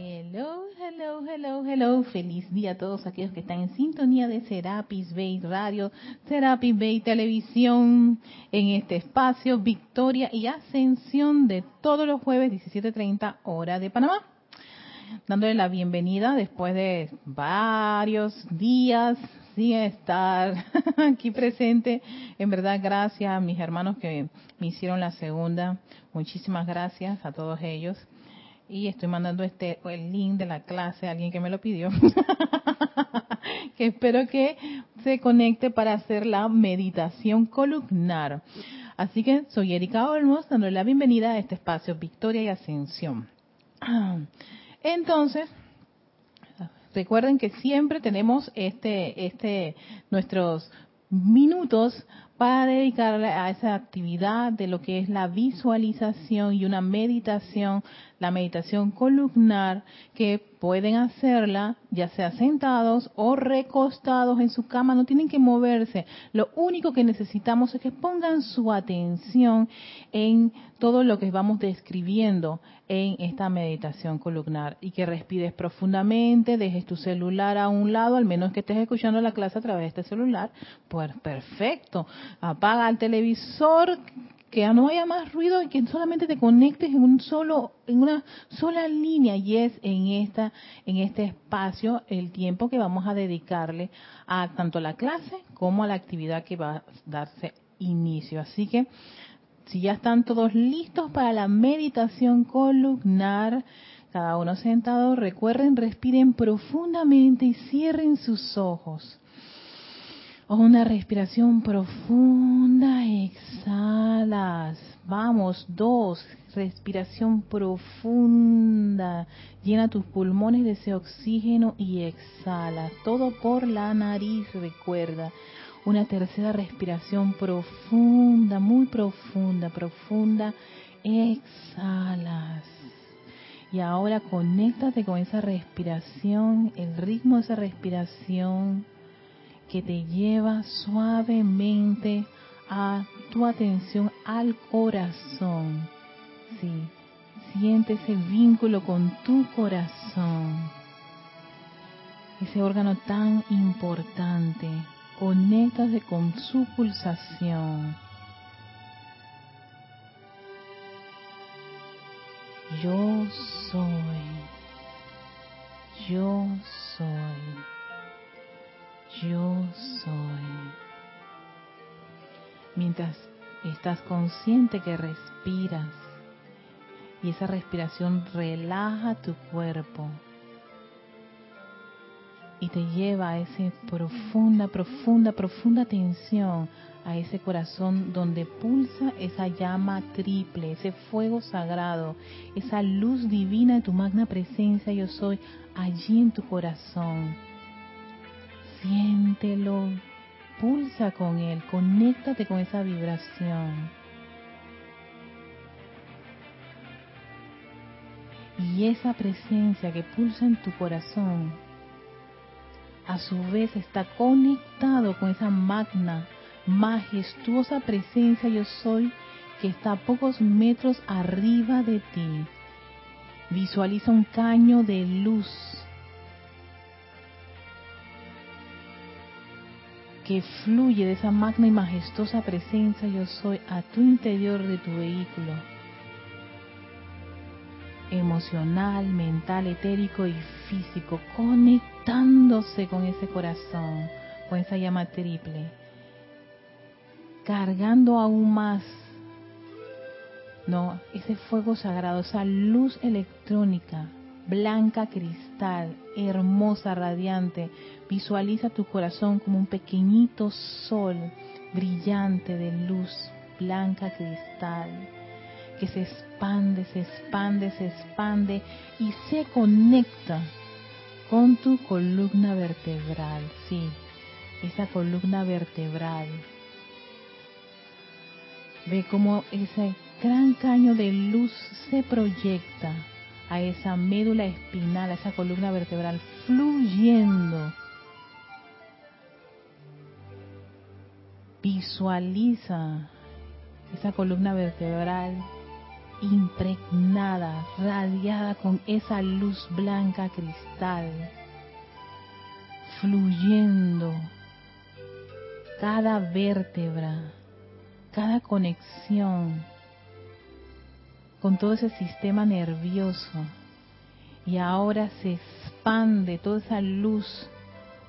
Hello, hello, hello, hello. Feliz día a todos aquellos que están en sintonía de Serapis Bay Radio, Serapis Bay Televisión, en este espacio Victoria y Ascensión de todos los jueves 17.30 hora de Panamá. Dándole la bienvenida después de varios días sin estar aquí presente. En verdad, gracias a mis hermanos que me hicieron la segunda. Muchísimas gracias a todos ellos y estoy mandando este el link de la clase a alguien que me lo pidió. Que espero que se conecte para hacer la meditación columnar. Así que soy Erika Olmos dándole la bienvenida a este espacio Victoria y Ascensión. Entonces recuerden que siempre tenemos este este nuestros minutos para dedicarle a esa actividad de lo que es la visualización y una meditación, la meditación columnar, que pueden hacerla ya sea sentados o recostados en su cama, no tienen que moverse. Lo único que necesitamos es que pongan su atención en todo lo que vamos describiendo en esta meditación columnar y que respires profundamente, dejes tu celular a un lado, al menos que estés escuchando la clase a través de este celular, pues perfecto. Apaga el televisor, que no haya más ruido y que solamente te conectes en un solo en una sola línea y es en esta en este espacio el tiempo que vamos a dedicarle a tanto la clase como a la actividad que va a darse inicio. Así que si ya están todos listos para la meditación columnar, cada uno sentado, recuerden, respiren profundamente y cierren sus ojos. Una respiración profunda, exhalas. Vamos, dos, respiración profunda. Llena tus pulmones de ese oxígeno y exhala. Todo por la nariz, recuerda. Una tercera respiración profunda, muy profunda, profunda. Exhalas. Y ahora conéctate con esa respiración, el ritmo de esa respiración que te lleva suavemente a tu atención al corazón. Siente ese vínculo con tu corazón, ese órgano tan importante conéctate con su pulsación. Yo soy, yo soy, yo soy. Mientras estás consciente que respiras y esa respiración relaja tu cuerpo y te lleva a esa profunda, profunda, profunda tensión a ese corazón donde pulsa esa llama triple, ese fuego sagrado, esa luz divina de tu magna presencia yo soy allí en tu corazón. Siéntelo, pulsa con él, conéctate con esa vibración. Y esa presencia que pulsa en tu corazón a su vez está conectado con esa magna, majestuosa presencia yo soy que está a pocos metros arriba de ti. Visualiza un caño de luz que fluye de esa magna y majestuosa presencia yo soy a tu interior de tu vehículo. Emocional, mental, etérico y físico, conectándose con ese corazón, con esa llama triple, cargando aún más, no, ese fuego sagrado, esa luz electrónica, blanca cristal, hermosa, radiante, visualiza tu corazón como un pequeñito sol brillante de luz blanca cristal que se expande, se expande, se expande y se conecta con tu columna vertebral, sí, esa columna vertebral. Ve cómo ese gran caño de luz se proyecta a esa médula espinal, a esa columna vertebral, fluyendo. Visualiza esa columna vertebral impregnada, radiada con esa luz blanca cristal, fluyendo cada vértebra, cada conexión con todo ese sistema nervioso. Y ahora se expande toda esa luz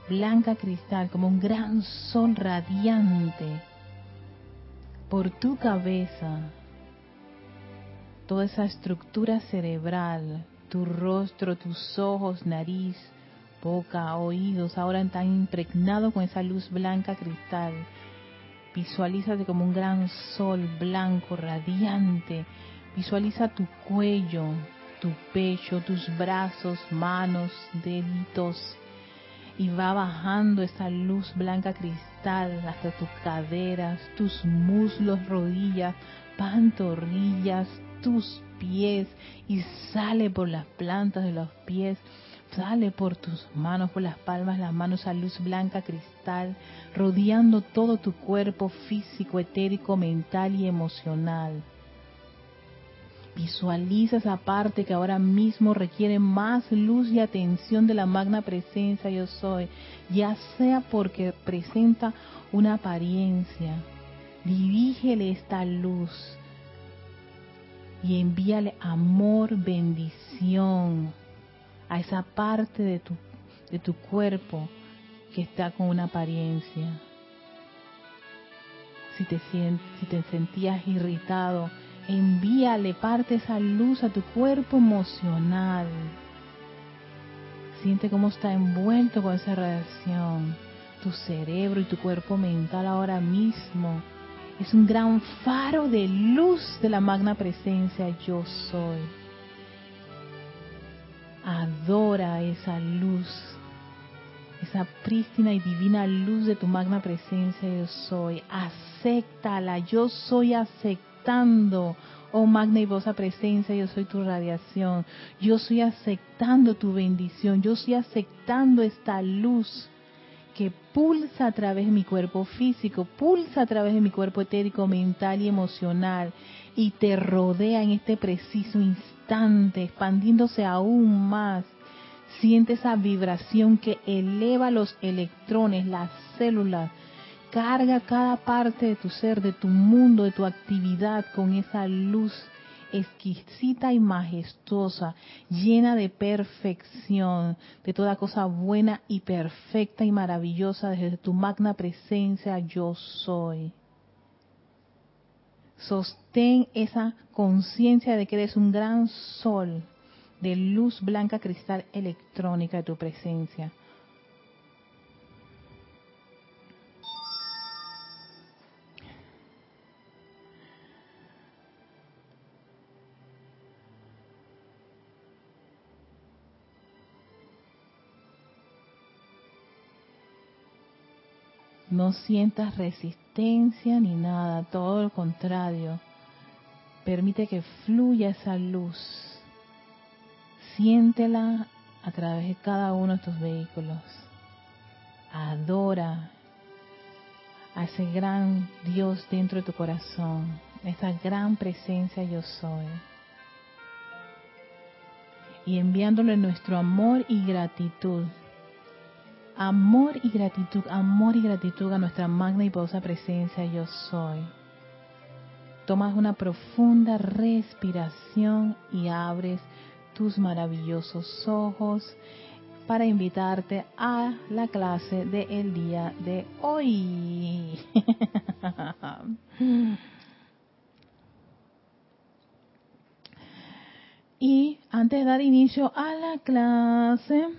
blanca cristal como un gran sol radiante por tu cabeza, toda esa estructura cerebral, tu rostro, tus ojos, nariz, boca, oídos, ahora están impregnados con esa luz blanca cristal. Visualízate como un gran sol blanco, radiante. Visualiza tu cuello, tu pecho, tus brazos, manos, deditos. Y va bajando esa luz blanca cristal hasta tus caderas, tus muslos, rodillas, pantorrillas, tus pies y sale por las plantas de los pies, sale por tus manos, por las palmas, las manos a luz blanca cristal, rodeando todo tu cuerpo físico, etérico, mental y emocional. Visualiza esa parte que ahora mismo requiere más luz y atención de la magna presencia yo soy, ya sea porque presenta una apariencia. Dirígele esta luz y envíale amor, bendición a esa parte de tu, de tu cuerpo que está con una apariencia. Si te, si te sentías irritado, envíale parte esa luz a tu cuerpo emocional. Siente cómo está envuelto con esa radiación. Tu cerebro y tu cuerpo mental ahora mismo es un gran faro de luz de la magna presencia yo soy. Adora esa luz, esa prístina y divina luz de tu magna presencia yo soy. Acéptala, yo soy aceptada oh magna y vosa presencia, yo soy tu radiación, yo estoy aceptando tu bendición, yo estoy aceptando esta luz que pulsa a través de mi cuerpo físico, pulsa a través de mi cuerpo etérico, mental y emocional, y te rodea en este preciso instante, expandiéndose aún más. Siente esa vibración que eleva los electrones, las células, Carga cada parte de tu ser, de tu mundo, de tu actividad con esa luz exquisita y majestuosa, llena de perfección, de toda cosa buena y perfecta y maravillosa desde tu magna presencia yo soy. Sostén esa conciencia de que eres un gran sol de luz blanca cristal electrónica de tu presencia. No sientas resistencia ni nada, todo lo contrario. Permite que fluya esa luz. Siéntela a través de cada uno de tus vehículos. Adora a ese gran Dios dentro de tu corazón, esa gran presencia yo soy. Y enviándole nuestro amor y gratitud amor y gratitud, amor y gratitud a nuestra magna y poderosa presencia yo soy. Tomas una profunda respiración y abres tus maravillosos ojos para invitarte a la clase del día de hoy. y antes de dar inicio a la clase,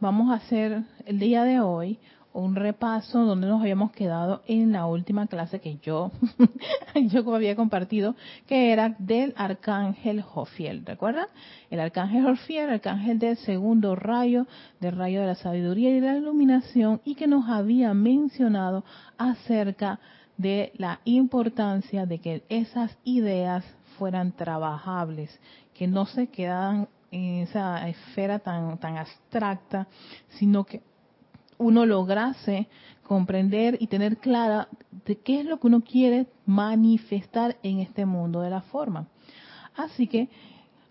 vamos a hacer el día de hoy un repaso donde nos habíamos quedado en la última clase que yo, yo había compartido, que era del arcángel Jofiel, ¿recuerdan? El arcángel Jofiel, el arcángel del segundo rayo, del rayo de la sabiduría y de la iluminación, y que nos había mencionado acerca de la importancia de que esas ideas fueran trabajables, que no se quedaran en esa esfera tan, tan abstracta, sino que uno lograse comprender y tener clara de qué es lo que uno quiere manifestar en este mundo de la forma. Así que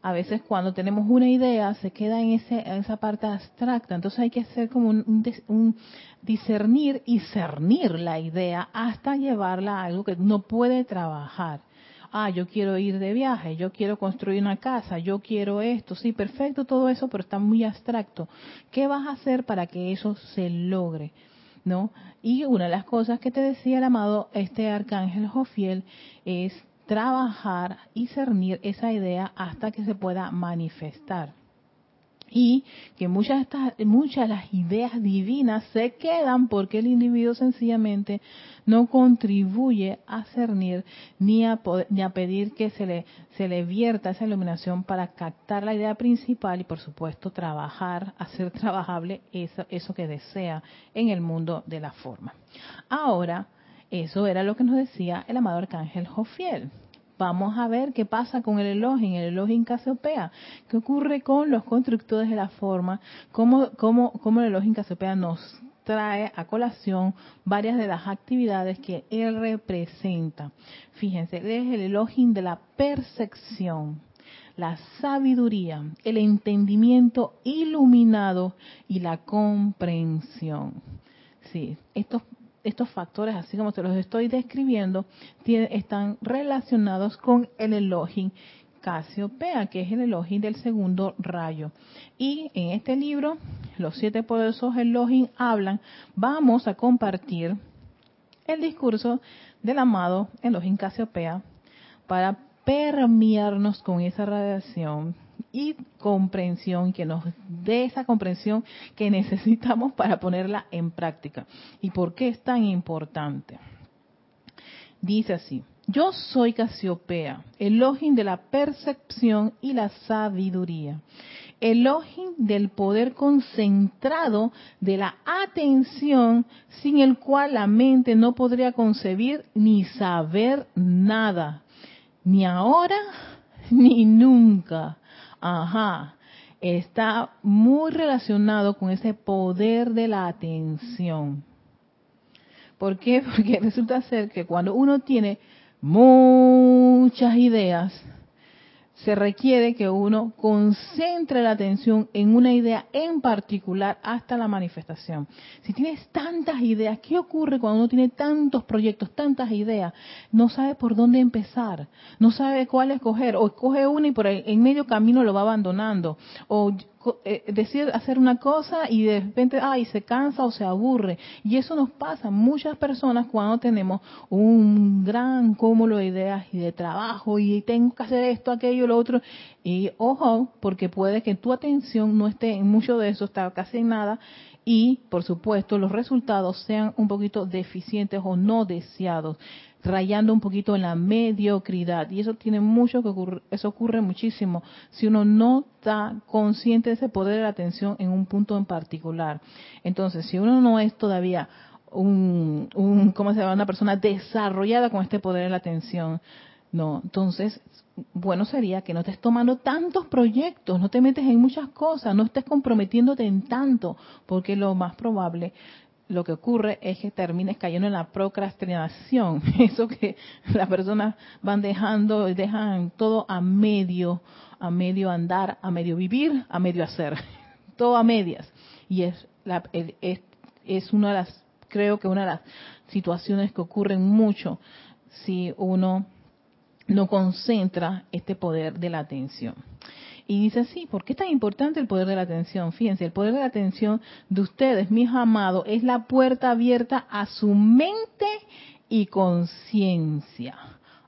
a veces cuando tenemos una idea se queda en, ese, en esa parte abstracta, entonces hay que hacer como un, discernir y cernir la idea hasta llevarla a algo que no puede trabajar. Ah, yo quiero ir de viaje, yo quiero construir una casa, yo quiero esto, sí, perfecto todo eso, pero está muy abstracto. ¿Qué vas a hacer para que eso se logre? ¿No? Y una de las cosas que te decía el amado este arcángel Jofiel es trabajar y cernir esa idea hasta que se pueda manifestar. Y que muchas de, estas, muchas de las ideas divinas se quedan porque el individuo sencillamente no contribuye a cernir ni a, ni a pedir que se le, se le vierta esa iluminación para captar la idea principal y por supuesto trabajar, hacer trabajable eso, eso que desea en el mundo de la forma. Ahora, eso era lo que nos decía el amado arcángel Jofiel. Vamos a ver qué pasa con el Elohim, el Elohim Casiopea. ¿Qué ocurre con los constructores de la forma? ¿Cómo, cómo, cómo el Elohim Casiopea nos trae a colación varias de las actividades que él representa? Fíjense, él es el Elohim de la percepción, la sabiduría, el entendimiento iluminado y la comprensión. Sí, estos estos factores, así como se los estoy describiendo, están relacionados con el Elohim Casiopea, que es el Elohim del segundo rayo. Y en este libro, los siete poderosos Elohim hablan, vamos a compartir el discurso del amado Elohim Casiopea para permearnos con esa radiación y comprensión, que nos dé esa comprensión que necesitamos para ponerla en práctica. ¿Y por qué es tan importante? Dice así, yo soy Casiopea, elogio de la percepción y la sabiduría, elogio del poder concentrado de la atención sin el cual la mente no podría concebir ni saber nada, ni ahora ni nunca. Ajá, está muy relacionado con ese poder de la atención. ¿Por qué? Porque resulta ser que cuando uno tiene muchas ideas, se requiere que uno concentre la atención en una idea en particular hasta la manifestación. Si tienes tantas ideas, ¿qué ocurre cuando uno tiene tantos proyectos, tantas ideas? No sabe por dónde empezar, no sabe cuál escoger, o escoge una y por ahí, en medio camino lo va abandonando, o eh, decide hacer una cosa y de repente, ay, se cansa o se aburre. Y eso nos pasa a muchas personas cuando tenemos un gran cúmulo de ideas y de trabajo y tengo que hacer esto, aquello, lo otro. Y ojo, porque puede que tu atención no esté en mucho de eso, está casi en nada. Y, por supuesto, los resultados sean un poquito deficientes o no deseados rayando un poquito en la mediocridad. Y eso tiene mucho que ocurrir, eso ocurre muchísimo si uno no está consciente de ese poder de la atención en un punto en particular. Entonces, si uno no es todavía un, un ¿cómo se llama? Una persona desarrollada con este poder de la atención, no, entonces, bueno sería que no estés tomando tantos proyectos, no te metes en muchas cosas, no estés comprometiéndote en tanto, porque lo más probable lo que ocurre es que termines cayendo en la procrastinación, eso que las personas van dejando, dejan todo a medio, a medio andar, a medio vivir, a medio hacer, todo a medias. Y es, la, es, es una de las, creo que una de las situaciones que ocurren mucho si uno no concentra este poder de la atención. Y dice así, ¿por qué es tan importante el poder de la atención? Fíjense, el poder de la atención de ustedes, mis amados, es la puerta abierta a su mente y conciencia.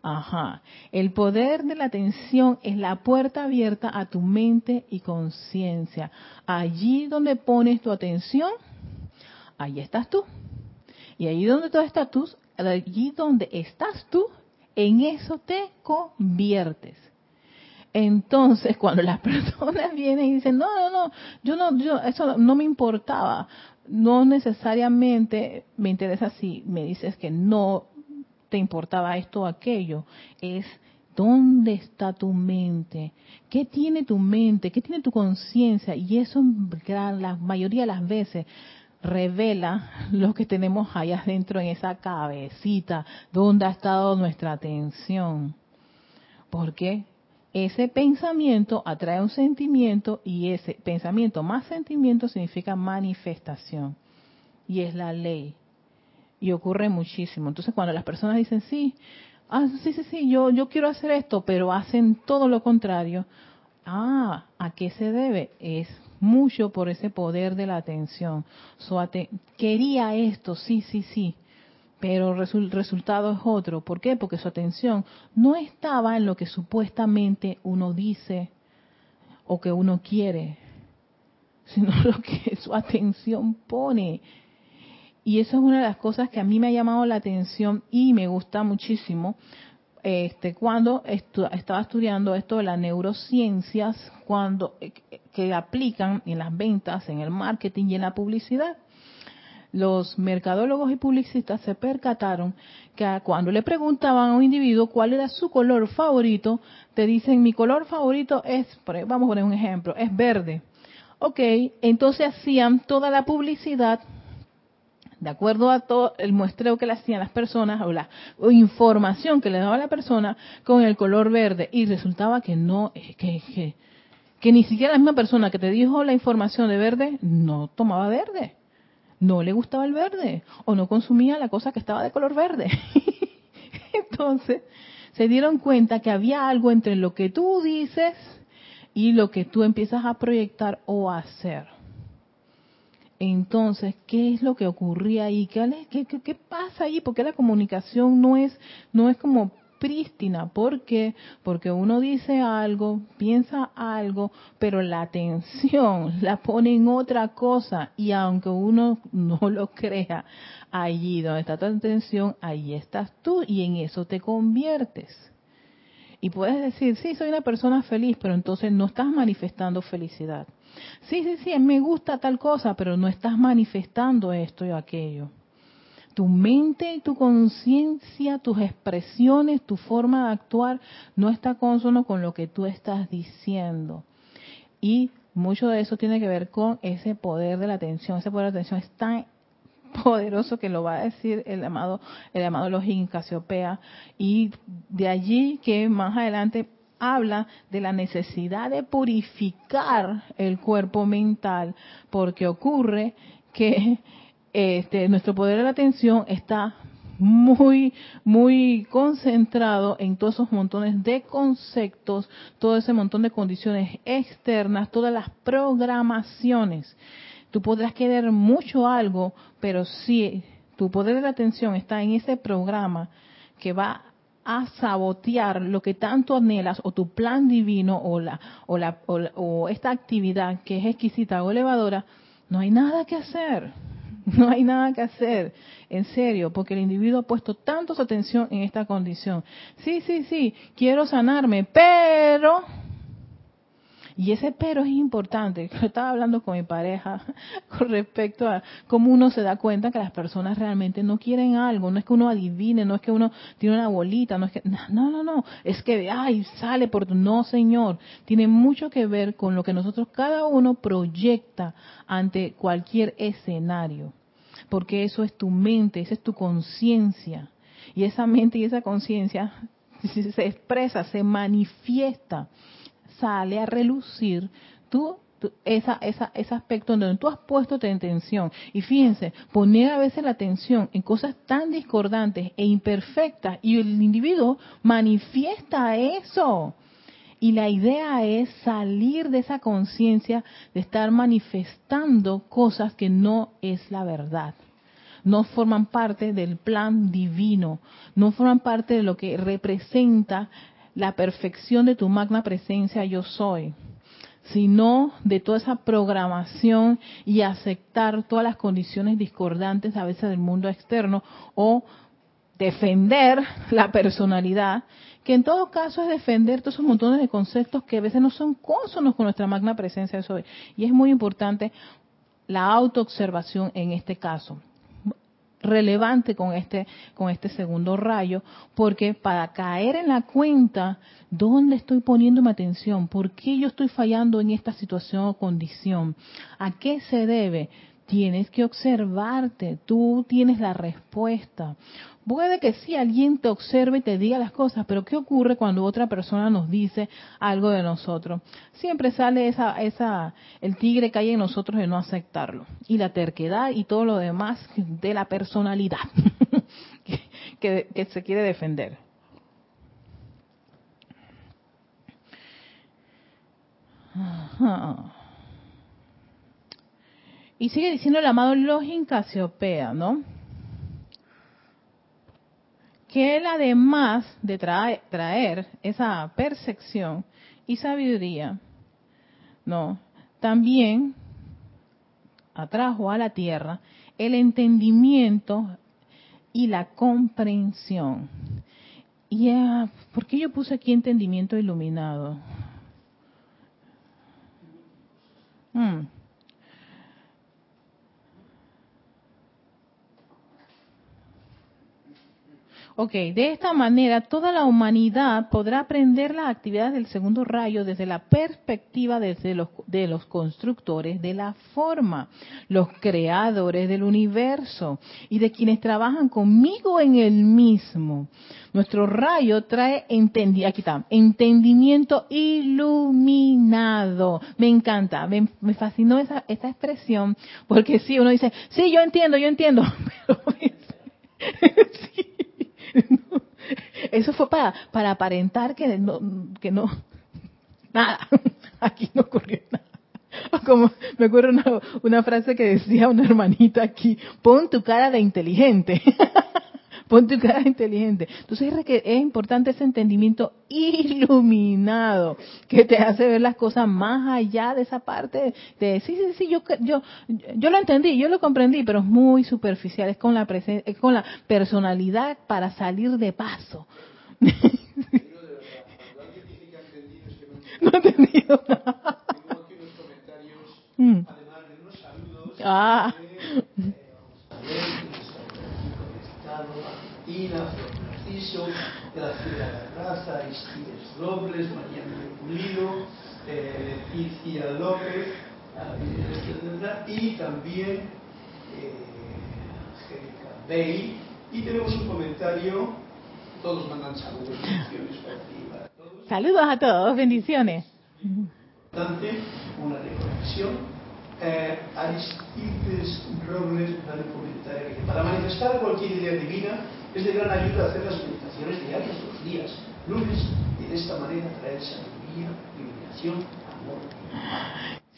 Ajá. El poder de la atención es la puerta abierta a tu mente y conciencia. Allí donde pones tu atención, ahí estás tú. Y allí donde tú estás tú, allí donde estás tú, en eso te conviertes. Entonces, cuando las personas vienen y dicen, no, no, no, yo no, yo, eso no me importaba, no necesariamente me interesa si me dices que no te importaba esto o aquello, es dónde está tu mente, qué tiene tu mente, qué tiene tu conciencia, y eso la mayoría de las veces revela lo que tenemos allá adentro en esa cabecita, donde ha estado nuestra atención. Porque ese pensamiento atrae un sentimiento y ese pensamiento más sentimiento significa manifestación. Y es la ley. Y ocurre muchísimo. Entonces cuando las personas dicen, sí, ah, sí, sí, sí, yo, yo quiero hacer esto, pero hacen todo lo contrario. Ah, ¿a qué se debe? Es mucho por ese poder de la atención. quería esto, sí, sí, sí, pero el resultado es otro. ¿Por qué? Porque su atención no estaba en lo que supuestamente uno dice o que uno quiere, sino lo que su atención pone. Y eso es una de las cosas que a mí me ha llamado la atención y me gusta muchísimo. Este, cuando estaba estudiando esto de las neurociencias, cuando eh, que aplican en las ventas, en el marketing y en la publicidad los mercadólogos y publicistas se percataron que cuando le preguntaban a un individuo cuál era su color favorito, te dicen mi color favorito es, vamos a poner un ejemplo, es verde. Ok, entonces hacían toda la publicidad de acuerdo a todo el muestreo que le hacían las personas o la información que le daba la persona con el color verde y resultaba que no, que, que, que ni siquiera la misma persona que te dijo la información de verde no tomaba verde no le gustaba el verde o no consumía la cosa que estaba de color verde. Entonces, se dieron cuenta que había algo entre lo que tú dices y lo que tú empiezas a proyectar o a hacer. Entonces, ¿qué es lo que ocurría ahí? ¿Qué, qué, qué pasa ahí? Porque la comunicación no es, no es como prístina. ¿Por qué? Porque uno dice algo, piensa algo, pero la atención la pone en otra cosa y aunque uno no lo crea, allí donde está tu atención, ahí estás tú y en eso te conviertes. Y puedes decir, sí, soy una persona feliz, pero entonces no estás manifestando felicidad. Sí, sí, sí, me gusta tal cosa, pero no estás manifestando esto y aquello tu mente y tu conciencia, tus expresiones, tu forma de actuar no está consono con lo que tú estás diciendo. Y mucho de eso tiene que ver con ese poder de la atención. Ese poder de la atención es tan poderoso que lo va a decir el amado, el amado Login Casiopea. Y de allí que más adelante habla de la necesidad de purificar el cuerpo mental, porque ocurre que este, nuestro poder de la atención está muy, muy concentrado en todos esos montones de conceptos, todo ese montón de condiciones externas, todas las programaciones. Tú podrás querer mucho algo, pero si tu poder de la atención está en ese programa que va a sabotear lo que tanto anhelas o tu plan divino o la o la o esta actividad que es exquisita o elevadora, no hay nada que hacer No hay nada que hacer, en serio, porque el individuo ha puesto tanto su atención en esta condición. Sí, sí, sí, quiero sanarme, pero... Y ese pero es importante. Yo estaba hablando con mi pareja con respecto a cómo uno se da cuenta que las personas realmente no quieren algo. No es que uno adivine, no es que uno tiene una bolita, no es que... No, no, no. Es que, ay, sale por... No, señor. Tiene mucho que ver con lo que nosotros cada uno proyecta ante cualquier escenario porque eso es tu mente, esa es tu conciencia. Y esa mente y esa conciencia se expresa, se manifiesta, sale a relucir tú esa, esa, ese aspecto donde tú has puesto tu atención. Y fíjense, poner a veces la atención en cosas tan discordantes e imperfectas y el individuo manifiesta eso. Y la idea es salir de esa conciencia de estar manifestando cosas que no es la verdad. No forman parte del plan divino, no forman parte de lo que representa la perfección de tu magna presencia yo soy, sino de toda esa programación y aceptar todas las condiciones discordantes a veces del mundo externo o defender la personalidad que en todo caso es defender todos esos montones de conceptos que a veces no son consonos con nuestra magna presencia de hoy. Y es muy importante la autoobservación en este caso relevante con este con este segundo rayo porque para caer en la cuenta dónde estoy poniendo mi atención por qué yo estoy fallando en esta situación o condición a qué se debe tienes que observarte, tú tienes la respuesta. Puede que sí alguien te observe y te diga las cosas, pero ¿qué ocurre cuando otra persona nos dice algo de nosotros? Siempre sale esa, esa, el tigre que hay en nosotros de no aceptarlo. Y la terquedad y todo lo demás de la personalidad que, que se quiere defender. Y sigue diciendo el amado Login Casiopea, ¿no? Que él además de traer, esa percepción y sabiduría, ¿no? También atrajo a la tierra el entendimiento y la comprensión. Y uh, ¿por qué yo puse aquí entendimiento iluminado? Hmm. Ok, de esta manera toda la humanidad podrá aprender las actividades del segundo rayo desde la perspectiva desde los, de los constructores de la forma, los creadores del universo y de quienes trabajan conmigo en el mismo. Nuestro rayo trae entendi aquí está, entendimiento iluminado. Me encanta, me, fascinó esa, esa expresión, porque si uno dice, sí, yo entiendo, yo entiendo, pero sí, Eso fue para, para aparentar que no, que no, nada, aquí no ocurrió nada. Como me acuerdo una, una frase que decía una hermanita aquí, pon tu cara de inteligente. pon tu cara inteligente. Entonces es importante ese entendimiento iluminado que te hace ver las cosas más allá de esa parte de sí, sí, sí, yo yo yo lo entendí, yo lo comprendí, pero es muy superficial, es con la es con la personalidad para salir de paso. no he entendido nada. Mm. Ah de la Ciudad de la Raza, Aristides Robles, Mariano Pulido, eh, Leticia López, y también eh, Angélica Bey. Y tenemos un comentario, todos mandan saludos, bendiciones para todos. Saludos a todos, bendiciones. Una reconexión eh, Aristides Robles un comentario para manifestar cualquier idea divina es de gran ayuda hacer las meditaciones diarias los días lunes y de esta manera traer sabiduría, iluminación, amor.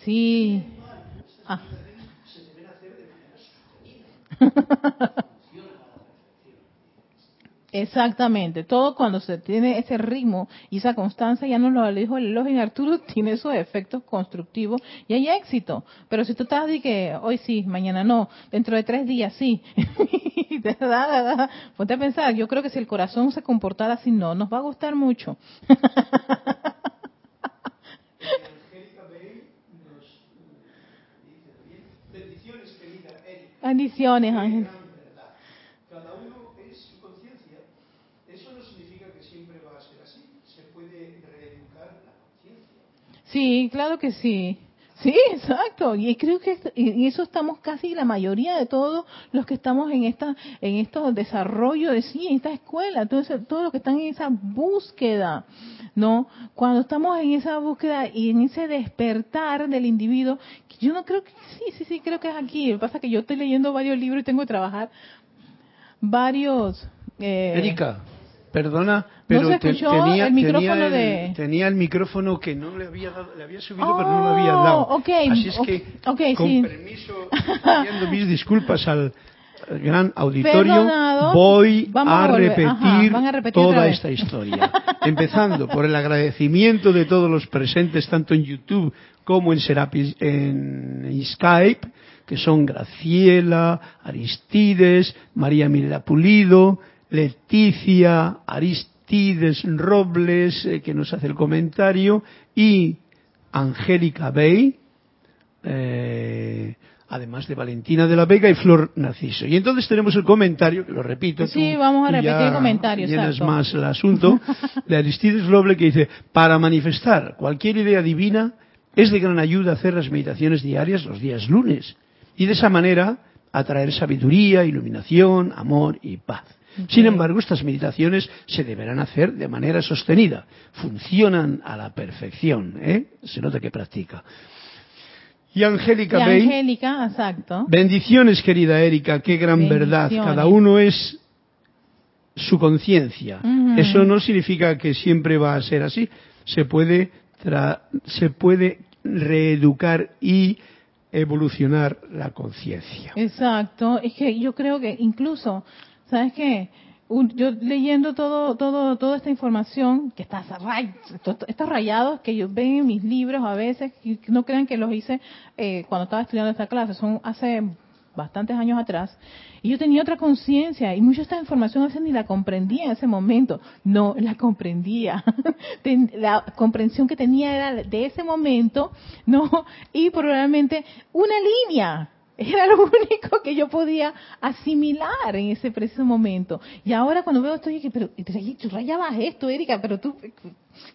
Sí. Ah. Se deben hacer de manera sostenida. Exactamente, todo cuando se tiene ese ritmo y esa constancia, ya nos lo dijo el en Arturo, tiene esos efectos constructivos y hay éxito. Pero si tú estás de que hoy sí, mañana no, dentro de tres días sí, ponte a pensar, yo creo que si el corazón se comportara así, no, nos va a gustar mucho. Bendiciones, Ángel. Sí, claro que sí. Sí, exacto. Y creo que en eso estamos casi la mayoría de todos los que estamos en esta, en estos desarrollo de sí, en esta escuela, todos, todos los que están en esa búsqueda, ¿no? Cuando estamos en esa búsqueda y en ese despertar del individuo, yo no creo que, sí, sí, sí, creo que es aquí. Lo que pasa es que yo estoy leyendo varios libros y tengo que trabajar varios. Eh, Erika, Perdona, pero tenía, el micrófono de... tenía el micrófono que no le había dado, le había subido, pero no lo había oh, dado. Así es que, con permiso, pidiendo mis disculpas al gran auditorio, voy a, repetir, toda esta historia. Empezando por el agradecimiento de todos los presentes, tanto en YouTube como en, Serapis, en Skype, que son Graciela, Aristides, María Mirela Pulido, Leticia Aristides Robles, eh, que nos hace el comentario, y Angélica Bey, eh, además de Valentina de la Vega y Flor Narciso. Y entonces tenemos el comentario, que lo repito. Sí, vamos a repetir el comentario. Más el asunto, de Aristides Robles, que dice, para manifestar cualquier idea divina, es de gran ayuda hacer las meditaciones diarias los días lunes Y de esa manera atraer sabiduría, iluminación, amor y paz. Sin embargo, estas meditaciones se deberán hacer de manera sostenida. Funcionan a la perfección, ¿eh? Se nota que practica. Y Angélica y Angélica, exacto. Bendiciones, querida Erika, qué gran verdad. Cada uno es su conciencia. Eso no significa que siempre va a ser así. Se puede, se puede reeducar y evolucionar la conciencia. Exacto. Es que yo creo que incluso ¿Sabes qué? yo leyendo todo, todo, toda esta información que está estos rayados que yo veo en mis libros a veces, no crean que los hice eh, cuando estaba estudiando esta clase, son hace bastantes años atrás, y yo tenía otra conciencia, y mucha de esta información a veces ni la comprendía en ese momento, no la comprendía, la comprensión que tenía era de ese momento, no, y probablemente una línea, era lo único que yo podía asimilar en ese preciso momento. Y ahora cuando veo esto, dije, pero tú rayabas esto, Erika, pero tú,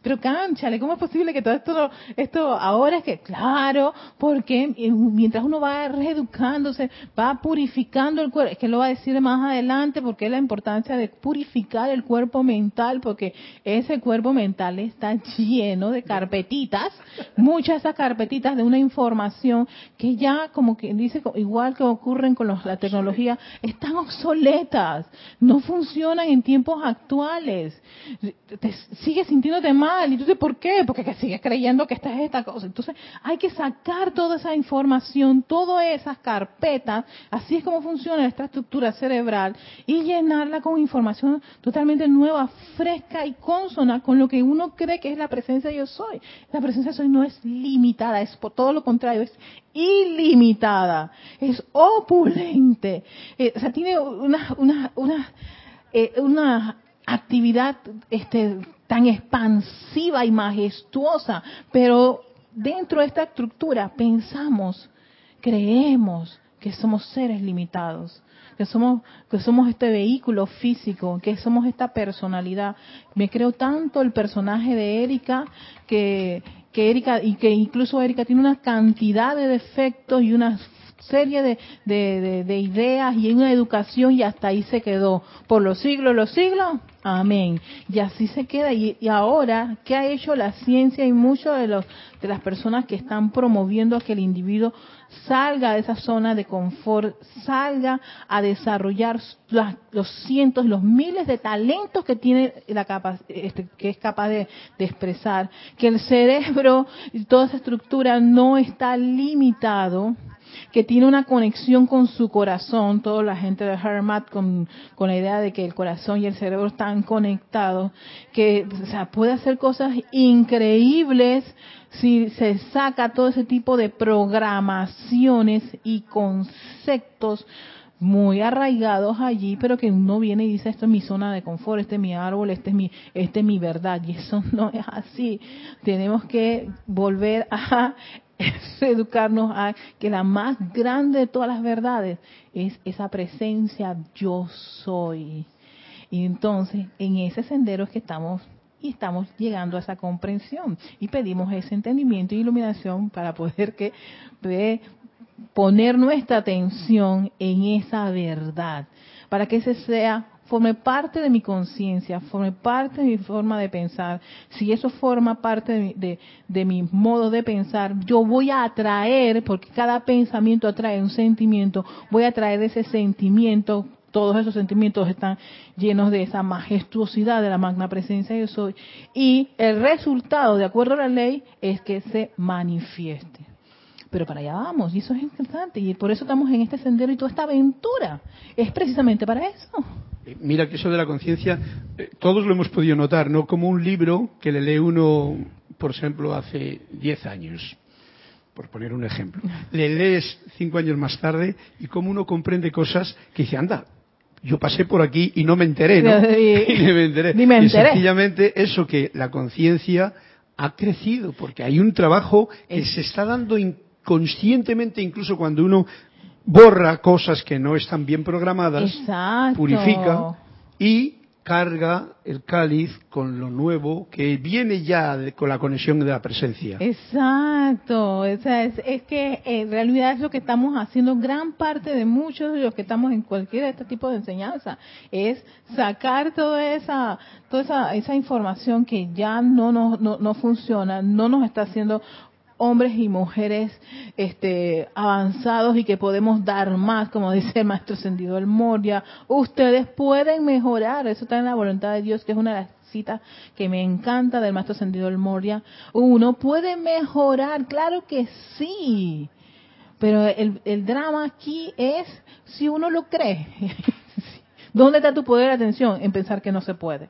pero cánchale, ¿cómo es posible que todo esto, esto ahora es que, claro, porque mientras uno va reeducándose, va purificando el cuerpo, es que lo va a decir más adelante, porque es la importancia de purificar el cuerpo mental, porque ese cuerpo mental está lleno de carpetitas, muchas de esas carpetitas de una información que ya, como que dice, igual que ocurren con la tecnología, están obsoletas, no funcionan en tiempos actuales. Te sigues sintiéndote mal. Y tú ¿por qué? Porque sigues creyendo que esta es esta cosa. Entonces, hay que sacar toda esa información, todas esas carpetas, así es como funciona esta estructura cerebral, y llenarla con información totalmente nueva, fresca y consona con lo que uno cree que es la presencia de yo soy. La presencia de yo soy no es limitada, es por todo lo contrario, es ilimitada, es opulente. Eh, o sea, tiene una, una, una, eh, una actividad este, tan expansiva y majestuosa, pero dentro de esta estructura pensamos, creemos que somos seres limitados, que somos que somos este vehículo físico, que somos esta personalidad. Me creo tanto el personaje de Erika que que Erika y que incluso Erika tiene una cantidad de defectos y una serie de, de, de, ideas y una educación y hasta ahí se quedó. Por los siglos, los siglos, amén. Y así se queda. Y, ahora, ¿qué ha hecho la ciencia y muchos de, de las personas que están promoviendo que el individuo salga de esa zona de confort, salga a desarrollar los cientos, los miles de talentos que tiene la capa, este, que es capaz de, de, expresar, que el cerebro y toda esa estructura no está limitado que tiene una conexión con su corazón, toda la gente de Hermat con, la idea de que el corazón y el cerebro están conectados, que o puede hacer cosas increíbles si se saca todo ese tipo de programaciones y conceptos muy arraigados allí, pero que uno viene y dice, esto es mi zona de confort, este es mi árbol, este es mi, este es mi verdad, y eso no es así. Tenemos que volver a es educarnos a que la más grande de todas las verdades es esa presencia yo soy. Y entonces, en ese sendero es que estamos y estamos llegando a esa comprensión y pedimos ese entendimiento y iluminación para poder que poner nuestra atención en esa verdad, para que ese sea forme parte de mi conciencia, forme parte de mi forma de pensar, si eso forma parte de mi, de, mi, modo de pensar, yo voy a atraer, porque cada pensamiento atrae un sentimiento, voy a atraer ese sentimiento, todos esos sentimientos están llenos de esa majestuosidad de la magna presencia de yo soy, y el resultado, de acuerdo a la ley, es que se manifieste. Pero para allá vamos, y eso es interesante, y por eso estamos en este sendero y toda esta aventura es precisamente para eso. Eh, mira que eso de la conciencia, eh, todos lo hemos podido notar, ¿no? Como un libro que le lee uno, por ejemplo, hace 10 años, por poner un ejemplo. Le lees cinco años más tarde y como uno comprende cosas que dice, anda, yo pasé por aquí y no me enteré, ¿no? y, me enteré. Ni me enteré. Y sencillamente eso que la conciencia ha crecido, porque hay un trabajo que se está dando inconscientemente, incluso cuando uno borra cosas que no están bien programadas, purifica y carga el cáliz con lo nuevo que viene ya con la conexión de la presencia. Exacto, es, es, que en realidad es lo que estamos haciendo gran parte de muchos de los que estamos en cualquier de este tipo de enseñanza, es sacar toda esa toda esa, esa información que ya no, no, no funciona, no nos está haciendo hombres y mujeres este, avanzados y que podemos dar más, como dice el maestro Sendido el Moria. Ustedes pueden mejorar, eso está en la voluntad de Dios, que es una de las citas que me encanta del maestro Sendido el Moria. Uno puede mejorar, claro que sí, pero el, el drama aquí es si uno lo cree. ¿Dónde está tu poder de atención? En pensar que no se puede.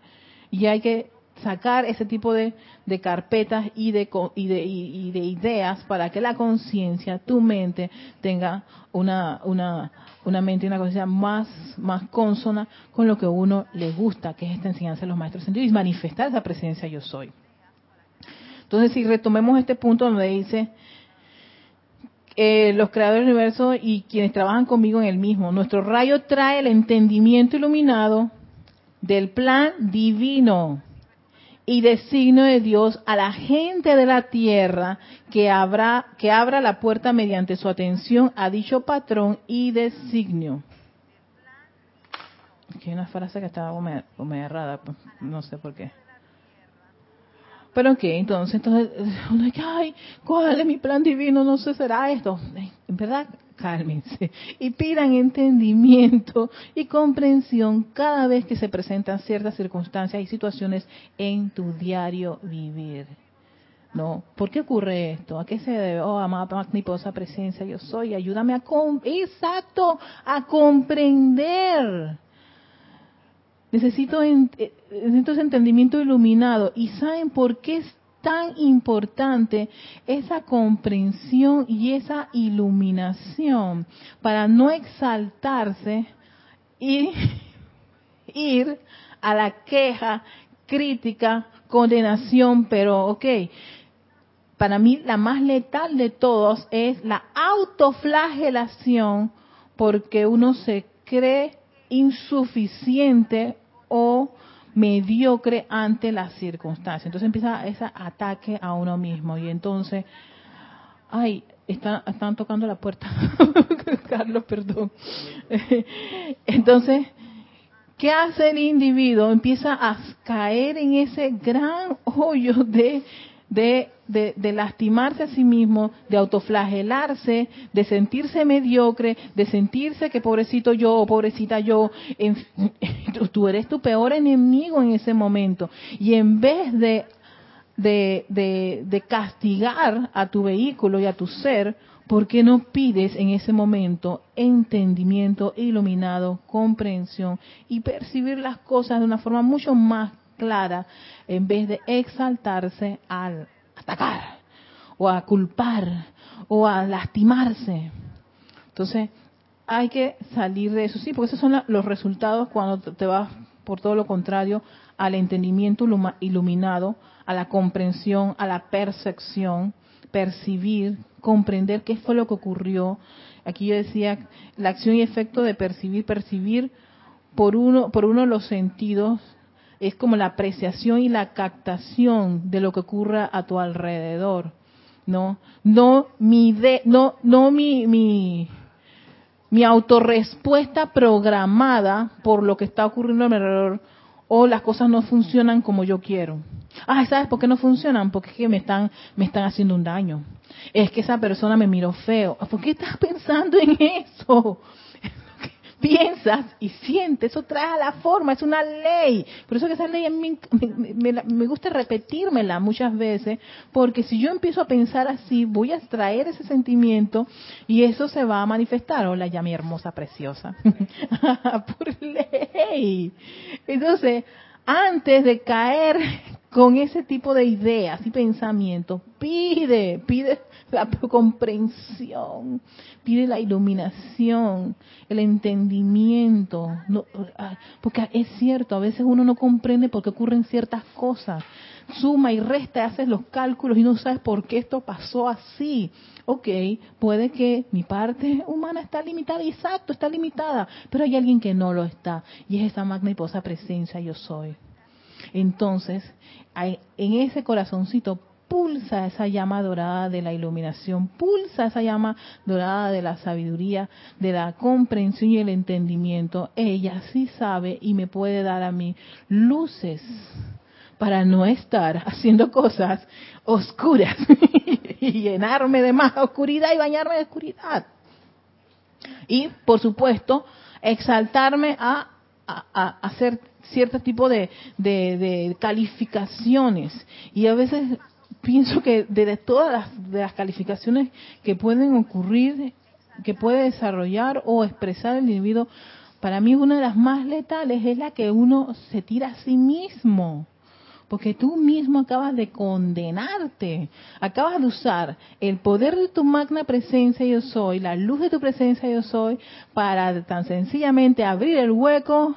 Y hay que sacar ese tipo de, carpetas y de, y de, y de ideas para que la conciencia, tu mente, tenga una, una, una mente y una conciencia más, más consona con lo que a uno le gusta, que es esta enseñanza de los maestros y manifestar esa presencia yo soy. Entonces, si retomemos este punto donde dice, eh, los creadores del universo y quienes trabajan conmigo en el mismo, nuestro rayo trae el entendimiento iluminado del plan divino y designio de Dios a la gente de la tierra que, habrá, que abra la puerta mediante su atención a dicho patrón y designio. Aquí hay una frase que estaba como errada, pues, no sé por qué. Pero ok, entonces, entonces, uno dice, ay, ¿cuál es mi plan divino? No sé, será esto. En verdad, cálmense y pidan entendimiento y comprensión cada vez que se presentan ciertas circunstancias y situaciones en tu diario vivir. ¿No? ¿Por qué ocurre esto? ¿A qué se debe? Oh, amada magniposa presencia, yo soy. Ayúdame a, exacto, a comprender. Necesito, eh, necesito ese entendimiento iluminado. ¿Y saben por qué tan importante esa comprensión y esa iluminación para no exaltarse y ir a la queja, crítica, condenación, pero ok, para mí la más letal de todos es la autoflagelación porque uno se cree insuficiente o mediocre ante las circunstancias. Entonces empieza ese ataque a uno mismo y entonces, ay, están tocando la puerta. Carlos, perdón. entonces, ¿qué hace el individuo? Empieza a caer en ese gran hoyo de de, de, lastimarse a sí mismo, de autoflagelarse, de sentirse mediocre, de sentirse que pobrecito yo o pobrecita yo, tú eres tu peor enemigo en ese momento. Y en vez de, de, de castigar a tu vehículo y a tu ser, ¿por qué no pides en ese momento entendimiento iluminado, comprensión y percibir las cosas de una forma mucho más clara en vez de exaltarse al atacar o a culpar o a lastimarse. Entonces, hay que salir de eso, sí, porque esos son los resultados cuando te vas por todo lo contrario al entendimiento iluminado, a la comprensión, a la percepción, percibir, comprender qué fue lo que ocurrió. Aquí yo decía la acción y efecto de percibir, percibir por uno, por uno de los sentidos es como la apreciación y la captación de lo que ocurra a tu alrededor, ¿no? No mi de, no no mi mi mi autorrespuesta programada por lo que está ocurriendo a mi alrededor o las cosas no funcionan como yo quiero. Ah, ¿sabes por qué no funcionan? Porque es que me están me están haciendo un daño. Es que esa persona me miró feo. ¿Por qué estás pensando en eso? Piensas y sientes, eso trae a la forma, es una ley. Por eso que esa ley a mí me, gusta repetírmela muchas veces, porque si yo empiezo a pensar así, voy a extraer ese sentimiento y eso se va a manifestar. Hola, ya mi hermosa preciosa. Por ley. Entonces, antes de caer con ese tipo de ideas y pensamientos, pide, pide la comprensión, pide la iluminación, el entendimiento. No, porque es cierto, a veces uno no comprende por qué ocurren ciertas cosas. suma y resta, haces los cálculos y no sabes por qué esto pasó así. Ok, puede que mi parte humana está limitada, exacto, está limitada, pero hay alguien que no lo está, y es esa magna y posa presencia yo soy. Entonces, en ese corazoncito pulsa esa llama dorada de la iluminación, pulsa esa llama dorada de la sabiduría, de la comprensión y el entendimiento. Ella sí sabe y me puede dar a mí luces para no estar haciendo cosas oscuras y llenarme de más oscuridad y bañarme de oscuridad. Y, por supuesto, exaltarme a, hacer cierto tipo de, de, calificaciones. Y a veces pienso que de todas las, de las calificaciones que pueden ocurrir, que puede desarrollar o expresar el individuo, para mí una de las más letales es la que uno se tira a sí mismo. Porque tú mismo acabas de condenarte, acabas de usar el poder de tu magna presencia yo soy, la luz de tu presencia yo soy, para tan sencillamente abrir el hueco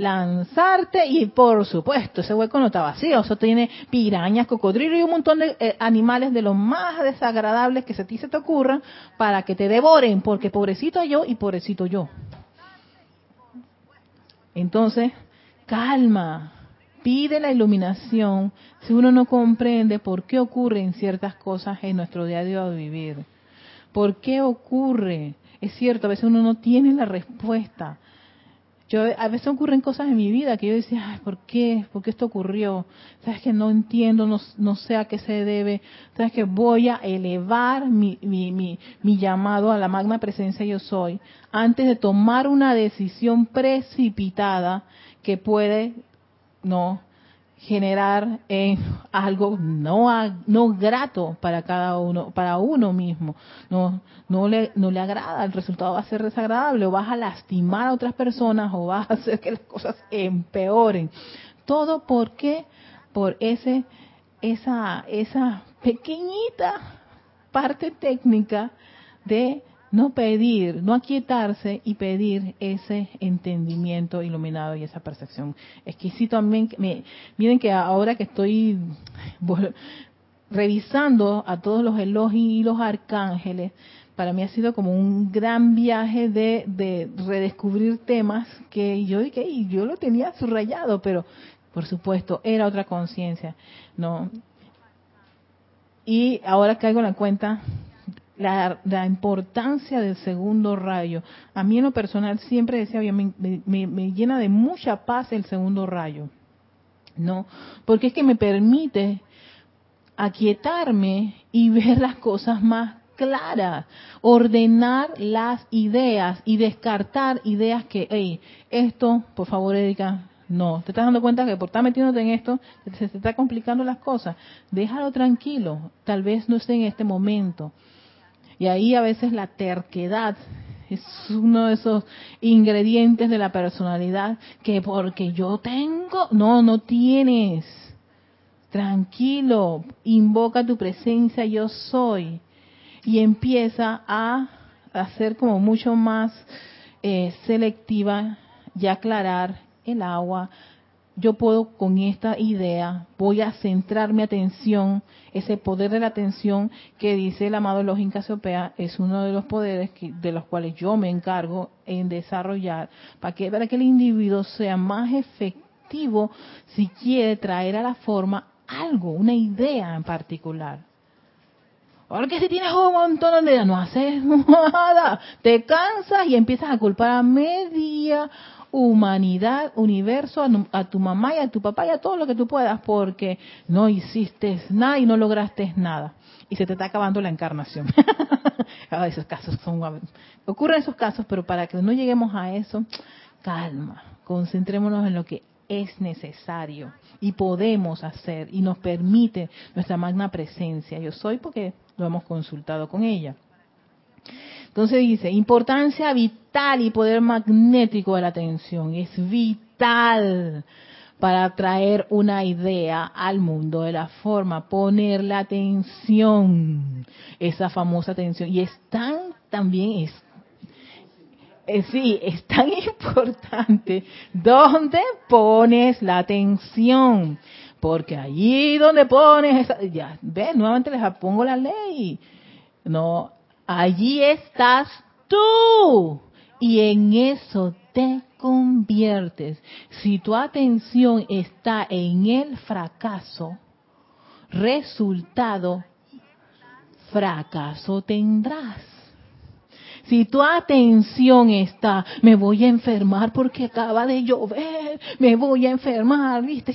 lanzarte y por supuesto ese hueco no está vacío, eso tiene pirañas, cocodrilos y un montón de eh, animales de los más desagradables que se ti se te ocurran para que te devoren, porque pobrecito yo y pobrecito yo. Entonces, calma, pide la iluminación si uno no comprende por qué ocurren ciertas cosas en nuestro día de vivir. ¿Por qué ocurre? Es cierto, a veces uno no tiene la respuesta, yo a veces ocurren cosas en mi vida que yo decía, Ay, ¿por qué? ¿Por qué esto ocurrió? Sabes que no entiendo, no, no sé a qué se debe. Sabes que voy a elevar mi, mi, mi, mi llamado a la magna presencia yo soy antes de tomar una decisión precipitada que puede no generar en algo no no grato para cada uno para uno mismo. No no le no le agrada el resultado va a ser desagradable o vas a lastimar a otras personas o vas a hacer que las cosas empeoren. Todo porque por ese esa esa pequeñita parte técnica de no pedir, no aquietarse y pedir ese entendimiento iluminado y esa percepción. Exquisito también, miren que ahora que estoy revisando a todos los elogios y los arcángeles, para mí ha sido como un gran viaje de, de redescubrir temas que yo dije, yo lo tenía subrayado, pero por supuesto era otra conciencia, ¿no? Y ahora caigo en la cuenta la, importancia del segundo rayo. A mí en lo personal siempre decía, me, me, llena de mucha paz el segundo rayo, ¿no? Porque es que me permite aquietarme y ver las cosas más claras, ordenar las ideas y descartar ideas que, hey, esto, por favor, Erika, no, te estás dando cuenta que por estar metiéndote en esto, se te está complicando las cosas. Déjalo tranquilo, tal vez no esté en este momento. Y ahí a veces la terquedad es uno de esos ingredientes de la personalidad que porque yo tengo, no, no tienes. Tranquilo, invoca tu presencia, yo soy. Y empieza a hacer como mucho más eh, selectiva y aclarar el agua, yo puedo con esta idea, voy a centrar mi atención, ese poder de la atención que dice el amado Login Casiopea, es uno de los poderes de los cuales yo me encargo en desarrollar, para que, para que el individuo sea más efectivo si quiere traer a la forma algo, una idea en particular. Porque si tienes un montón de ideas, no haces nada, te cansas y empiezas a culpar a media humanidad, universo, a, tu mamá y a tu papá y a todo lo que tú puedas, porque no hiciste nada y no lograste nada. Y se te está acabando la encarnación. Esos casos son, ocurren esos casos, pero para que no lleguemos a eso, calma, concentrémonos en lo que es necesario y podemos hacer y nos permite nuestra magna presencia. Yo soy porque lo hemos consultado con ella. Entonces dice, importancia vital y poder magnético de la atención. Es vital para traer una idea al mundo de la forma, poner la atención, esa famosa atención. Y es tan, también es, eh, sí, es tan importante dónde pones la atención. Porque allí donde pones esa, ya, ves, nuevamente les pongo la ley. No, allí estás tú. Y en eso te conviertes. Si tu atención está en el fracaso, resultado, fracaso tendrás. Si tu atención está, me voy a enfermar porque acaba de llover, me voy a enfermar, ¿viste?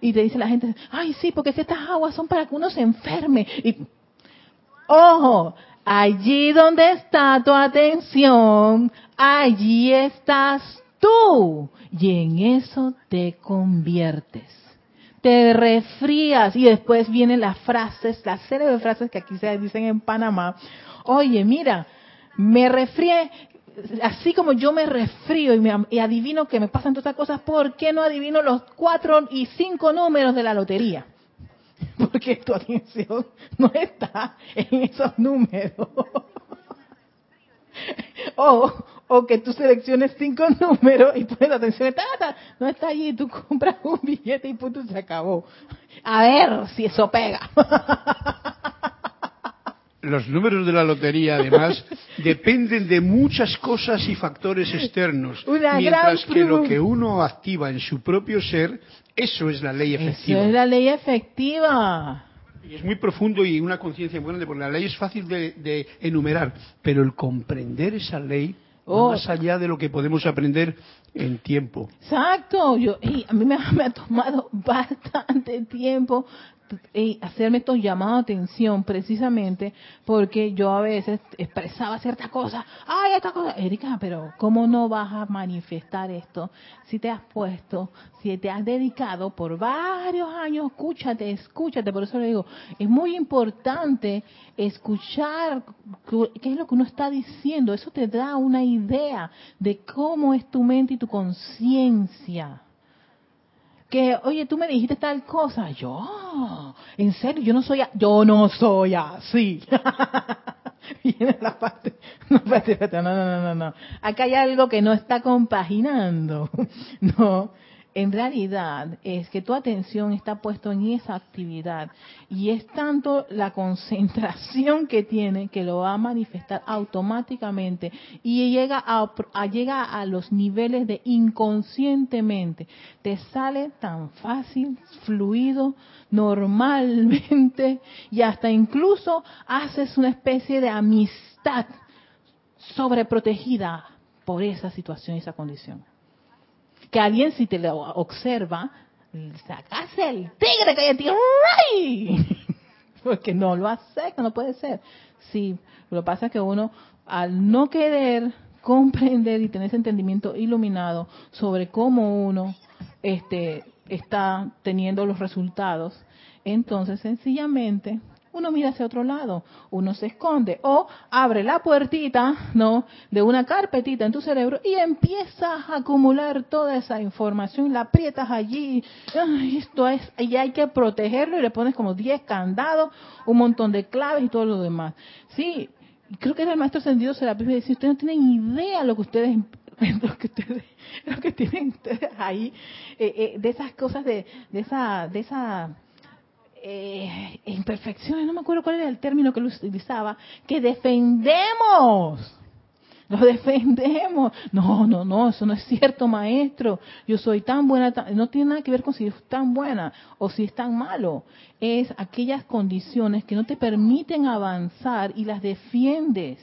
Y te dice la gente, ay, sí, porque estas aguas son para que uno se enferme. Y, ojo, allí donde está tu atención, allí estás tú. Y en eso te conviertes te refrías y después vienen las frases, la serie de frases que aquí se dicen en Panamá. Oye, mira, me refrié, así como yo me refrío y, adivino que me pasan todas cosas, ¿por qué no adivino los cuatro y cinco números de la lotería? Porque tu atención no está en esos números. o, o que tú selecciones cinco números y pones atención, está, no está allí, tú compras un billete y punto, se acabó. A ver si eso pega. los números de la lotería, además, dependen de muchas cosas y factores externos, mientras que lo que uno activa en su propio ser, eso es la ley efectiva. Eso es la ley efectiva. Y es muy profundo y una conciencia muy grande, porque la ley es fácil de, enumerar, pero el comprender esa ley oh. más allá de lo que podemos aprender en tiempo. Exacto, yo y a mí me, me, ha tomado bastante tiempo y hacerme estos llamados de atención precisamente porque yo a veces expresaba ciertas cosas, ay, esta cosa, Erika, pero ¿cómo no vas a manifestar esto si te has puesto, si te has dedicado por varios años, escúchate, escúchate, por eso le digo, es muy importante escuchar qué es lo que uno está diciendo, eso te da una idea de cómo es tu mente y tu conciencia que, oye, tú me dijiste tal cosa. Yo, en serio, yo no soy, yo no soy así. Viene la parte, no, no, no, no, no. Acá hay algo que no está compaginando. No, en realidad es que tu atención está puesta en esa actividad y es tanto la concentración que tiene que lo va a manifestar automáticamente y llega a, llega a los niveles de inconscientemente. Te sale tan fácil, fluido, normalmente y hasta incluso haces una especie de amistad sobreprotegida por esa situación, esa condición que alguien si te lo observa, sacas el tigre que hay en ti, porque no lo acepta, no puede ser. Sí, lo que pasa es que uno, al no querer comprender y tener ese entendimiento iluminado sobre cómo uno este, está teniendo los resultados, entonces sencillamente uno mira hacia otro lado, uno se esconde o abre la puertita, ¿no? De una carpetita en tu cerebro y empiezas a acumular toda esa información, la aprietas allí, esto es, y hay que protegerlo y le pones como 10 candados, un montón de claves y todo lo demás. Sí, creo que era el maestro sentido Serapis y decía, ustedes no tienen idea lo que ustedes lo que ustedes lo que tienen ustedes ahí eh, eh, de esas cosas de, de esa de esa eh, imperfecciones, no me acuerdo cuál era el término que lo utilizaba, que defendemos. Lo defendemos. No, no, no, eso no es cierto, maestro. Yo soy tan buena, no tiene nada que ver con si es tan buena o si es tan malo. Es aquellas condiciones que no te permiten avanzar y las defiendes,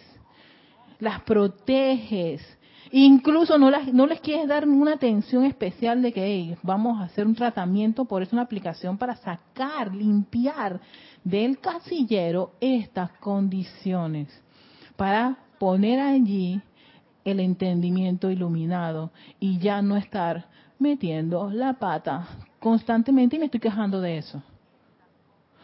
las proteges, Incluso no, no les quieres dar una atención especial de que vamos a hacer un tratamiento, por eso una aplicación para sacar, limpiar del casillero estas condiciones, para poner allí el entendimiento iluminado y ya no estar metiendo la pata constantemente y me estoy quejando de eso.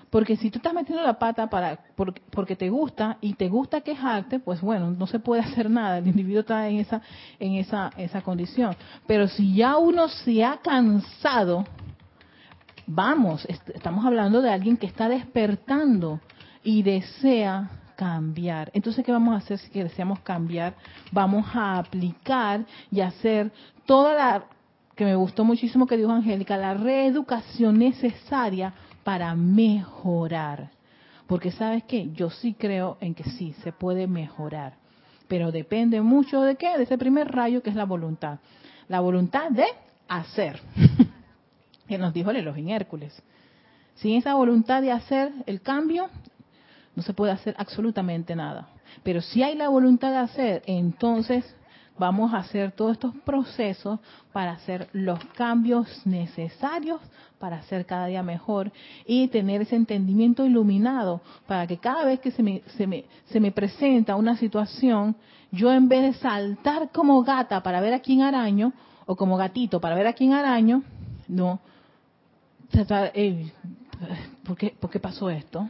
Porque si tú estás metiendo la pata para porque, te gusta y te gusta quejarte, pues bueno, no se puede hacer nada. El individuo está en esa en esa esa condición. Pero si ya uno se ha cansado, vamos, estamos hablando de alguien que está despertando y desea cambiar. Entonces, ¿qué vamos a hacer si deseamos cambiar? Vamos a aplicar y hacer toda la que me gustó muchísimo que dijo Angélica, la reeducación necesaria para mejorar. Porque sabes que yo sí creo en que sí, se puede mejorar. Pero depende mucho de qué, de ese primer rayo que es la voluntad. La voluntad de hacer. que nos dijo el Elohim Hércules. Sin esa voluntad de hacer el cambio, no se puede hacer absolutamente nada. Pero si hay la voluntad de hacer, entonces vamos a hacer todos estos procesos para hacer los cambios necesarios para ser cada día mejor y tener ese entendimiento iluminado para que cada vez que se me, se me, se me presenta una situación, yo en vez de saltar como gata para ver a quién araño o como gatito para ver a quién araño, no. ¿por, qué, ¿Por qué pasó esto?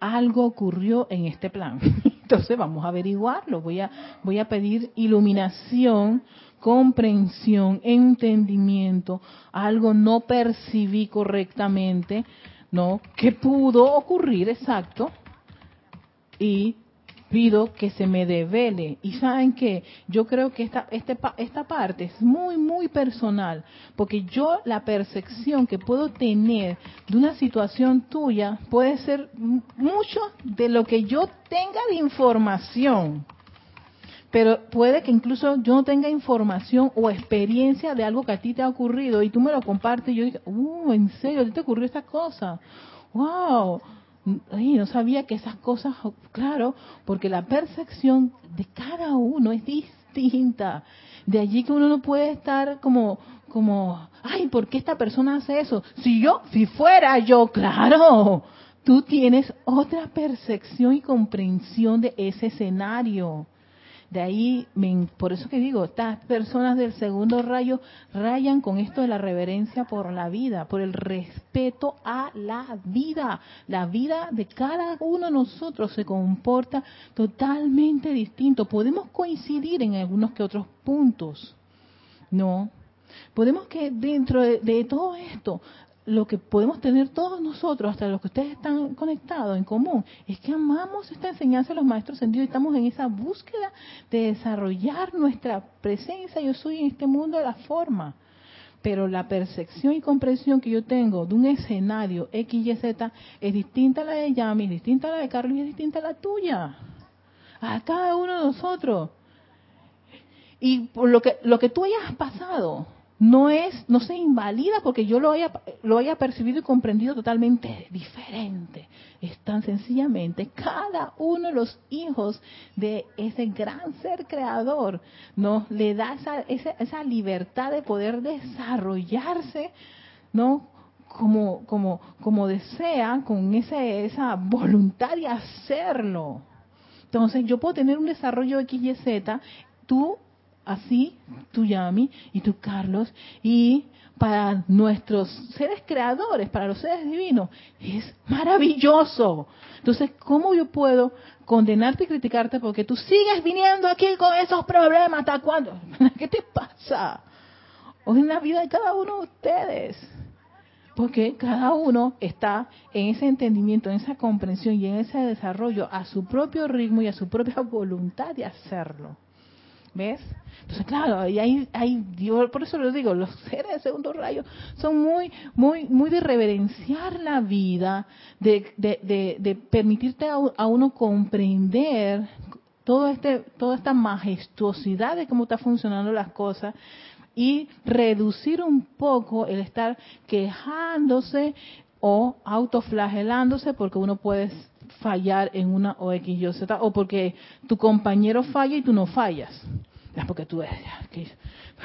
algo ocurrió en este plan. Entonces vamos a averiguarlo. Voy a, voy a pedir iluminación, comprensión, entendimiento. Algo no percibí correctamente, ¿no? ¿Qué pudo ocurrir exacto? Y pido que se me devele. Y saben que yo creo que esta, este, esta parte es muy, muy personal, porque yo la percepción que puedo tener de una situación tuya puede ser mucho de lo que yo tenga de información. Pero puede que incluso yo no tenga información o experiencia de algo que a ti te ha ocurrido y tú me lo compartes y yo digo, uh, ¿en serio? ¿A ti te ocurrió esta cosa? ¡Wow! No sabía que esas cosas, claro, porque la percepción de cada uno es distinta. De allí que uno no puede estar como, como, ay, ¿por qué esta persona hace eso? Si yo, si fuera yo, claro, tú tienes otra percepción y comprensión de ese escenario. De ahí, por eso que digo, estas personas del segundo rayo rayan con esto de la reverencia por la vida, por el respeto a la vida. La vida de cada uno de nosotros se comporta totalmente distinto. Podemos coincidir en algunos que otros puntos, ¿no? Podemos que dentro de todo esto lo que podemos tener todos nosotros, hasta los que ustedes están conectados en común, es que amamos esta enseñanza de los maestros sentidos y estamos en esa búsqueda de desarrollar nuestra presencia. Yo soy en este mundo de la forma. Pero la percepción y comprensión que yo tengo de un escenario X, Y, Z es distinta a la de Yami, es distinta a la de Carlos y es distinta a la tuya. A cada uno de nosotros. Y por lo que, lo que tú hayas pasado, no es, no se invalida porque yo lo haya, lo haya percibido y comprendido totalmente diferente. Es tan sencillamente cada uno de los hijos de ese gran ser creador nos le da esa, esa, esa libertad de poder desarrollarse, ¿no? Como, como, como desea, con esa, esa voluntad de hacerlo. Entonces yo puedo tener un desarrollo X, Y, Z, tú así tú Yami y tú Carlos y para nuestros seres creadores, para los seres divinos, es maravilloso. Entonces, ¿cómo yo puedo condenarte y criticarte porque tú sigues viniendo aquí con esos problemas? ¿Hasta cuándo? ¿Qué te pasa? O en la vida de cada uno de ustedes. Porque cada uno está en ese entendimiento, en esa comprensión y en ese desarrollo a su propio ritmo y a su propia voluntad de hacerlo. ¿Ves? Entonces, claro, y hay, hay, por eso lo digo, los seres de segundo rayo son muy, muy, muy de reverenciar la vida, de, de, de, permitirte a, uno comprender todo este, toda esta majestuosidad de cómo están funcionando las cosas y reducir un poco el estar quejándose o autoflagelándose porque uno puede fallar en una o X, Y, Z, o porque tu compañero falla y tú no fallas. Es porque tú eres.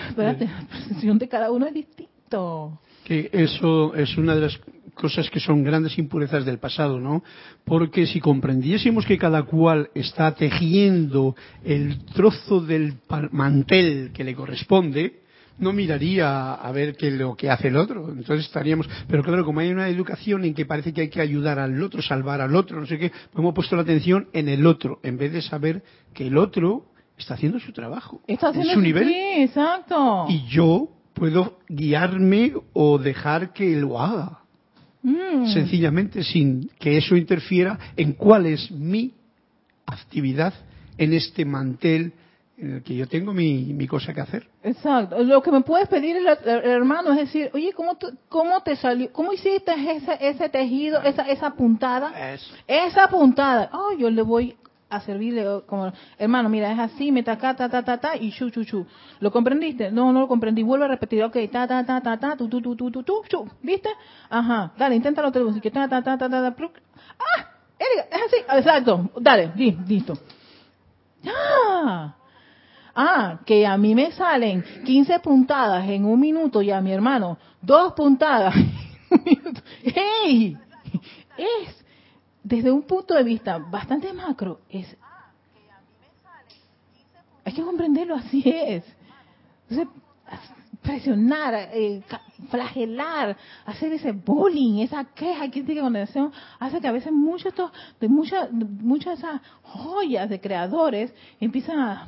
espérate, la percepción de cada uno es distinto. Que eso es una de las cosas que son grandes impurezas del pasado, ¿no? Porque si comprendiésemos que cada cual está tejiendo el trozo del mantel que le corresponde, no miraría a ver qué lo que hace el otro. Entonces estaríamos, pero claro, como hay una educación en que parece que hay que ayudar al otro, salvar al otro, no sé qué, pues hemos puesto la atención en el otro, en vez de saber que el otro está haciendo su trabajo, está haciendo su nivel. Sí, exacto. Y yo puedo guiarme o dejar que lo haga. Mm. Sencillamente sin que eso interfiera en cuál es mi actividad en este mantel en el que yo tengo mi, mi cosa que hacer. Exacto. Lo que me puedes pedir, el, hermano, es decir, oye, ¿cómo, cómo te salió? ¿Cómo hiciste ese, ese tejido, esa, esa puntada? Esa puntada. Oh, yo le voy a servirle como, hermano, mira, es así, me ta, ta, ta, ta, ta, y chu, chu, chu. ¿Lo comprendiste? No, no lo comprendí. Vuelve a repetir, ok, ta, ta, ta, ta, ta, tu, tu, tu, tu, tu, tu, chu, ¿viste? Ajá, dale, inténtalo otra vez, que ta, ta, ta, ta, ta, ta, ah, es así, exacto, dale, listo. ¡Ah! Ah, que a mí me salen 15 puntadas en un minuto y a mi hermano dos puntadas. ¡Hey! Es, desde un punto de vista bastante macro, es... Hay que comprenderlo, así es. Entonces, presionar, eh, flagelar, hacer ese bullying, esa queja, crítica, condenación, hace que a veces muchos de muchas muchas esas joyas de creadores empiezan a,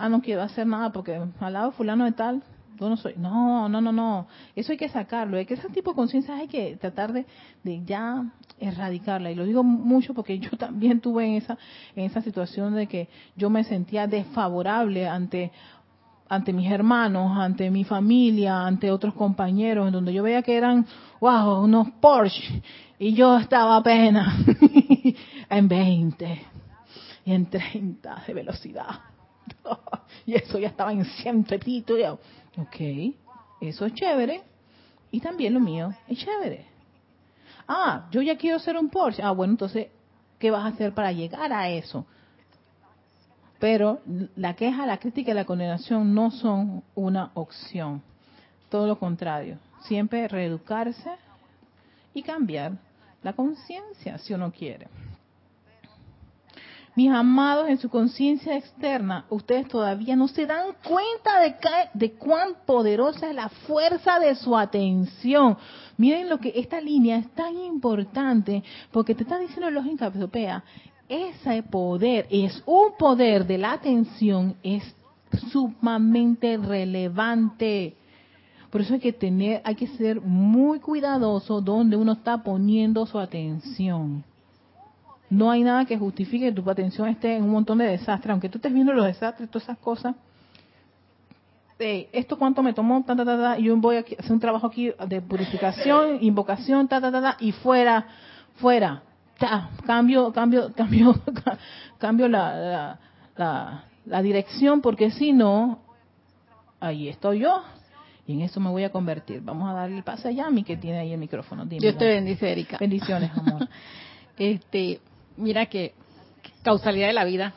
ah, no quiero hacer nada porque al lado fulano de tal, yo no soy. No, no, no, no. Eso hay que sacarlo. Hay que ese tipo de conciencia hay que tratar de, de, ya erradicarla. Y lo digo mucho porque yo también tuve en esa, en esa situación de que yo me sentía desfavorable ante ante mis hermanos, ante mi familia, ante otros compañeros, en donde yo veía que eran, wow, unos Porsche, y yo estaba apenas en 20 y en 30 de velocidad. y eso ya estaba en ciento y yo, ok, eso es chévere. Y también lo mío es chévere. Ah, yo ya quiero ser un Porsche. Ah, bueno, entonces, ¿qué vas a hacer para llegar a eso? Pero la queja, la crítica y la condenación no son una opción. Todo lo contrario. Siempre reeducarse y cambiar la conciencia si uno quiere. Mis amados, en su conciencia externa, ustedes todavía no se dan cuenta de, de cuán poderosa es la fuerza de su atención. Miren lo que esta línea es tan importante porque te está diciendo lógica europea ese poder es un poder de la atención, es sumamente relevante. Por eso hay que tener, hay que ser muy cuidadoso donde uno está poniendo su atención. No hay nada que justifique que tu atención esté en un montón de desastres, aunque tú estés viendo los desastres, todas esas cosas. esto cuánto me tomó, ta, ta, ta, y yo voy a hacer un trabajo aquí de purificación, invocación, ta, ta, ta, ta, y fuera, fuera cambio, cambio, cambio, cambio la, la, la, dirección porque si no, ahí estoy yo y en eso me voy a convertir. Vamos a darle el pase a Yami que tiene ahí el micrófono. yo te bendice, Erika. Bendiciones, amor. este, mira que causalidad de la vida.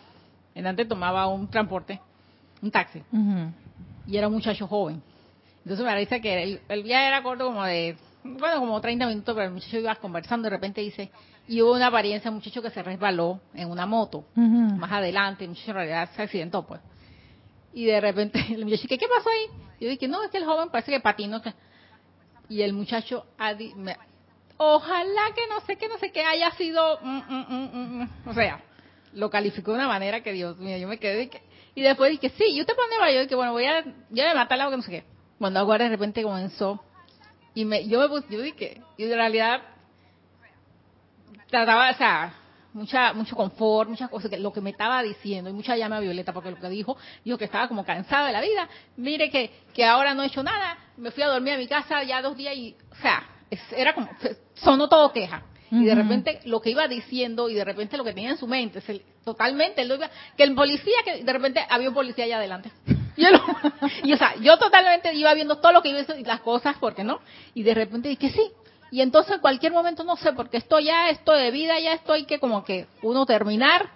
En antes tomaba un transporte, un taxi, y era un muchacho joven. Entonces me parece que el, el viaje era corto como de, bueno, como 30 minutos, pero el muchacho iba conversando, de repente dice, y hubo una apariencia un muchacho que se resbaló en una moto más adelante, el muchacho en realidad se accidentó pues. Y de repente el muchacho ¿qué, pasó ahí? Yo dije, no, es que el joven parece que patinó. Y el muchacho, ojalá que no sé qué, no sé qué haya sido, mm, mm, mm, o sea, lo calificó de una manera que Dios mío, yo me quedé y después dije, sí, yo te pongo yo dije, bueno, voy a, yo me matar algo que no sé qué. Cuando ahora de repente comenzó y me, yo me puse, yo dije, y en realidad trataba, o sea, mucha, mucho confort, muchas cosas, que lo que me estaba diciendo, y mucha llama violeta, porque lo que dijo, dijo que estaba como cansada de la vida, mire que, que ahora no he hecho nada, me fui a dormir a mi casa ya dos días y, o sea, era como, sonó todo queja. Y de repente lo que iba diciendo y de repente lo que tenía en su mente, es totalmente, él que el policía, que de repente había un policía allá adelante. Y, o sea, yo totalmente iba viendo todo lo que iba y las cosas, porque no? Y de repente dije, sí, y entonces en cualquier momento no sé porque estoy ya esto de vida ya estoy que como que uno terminar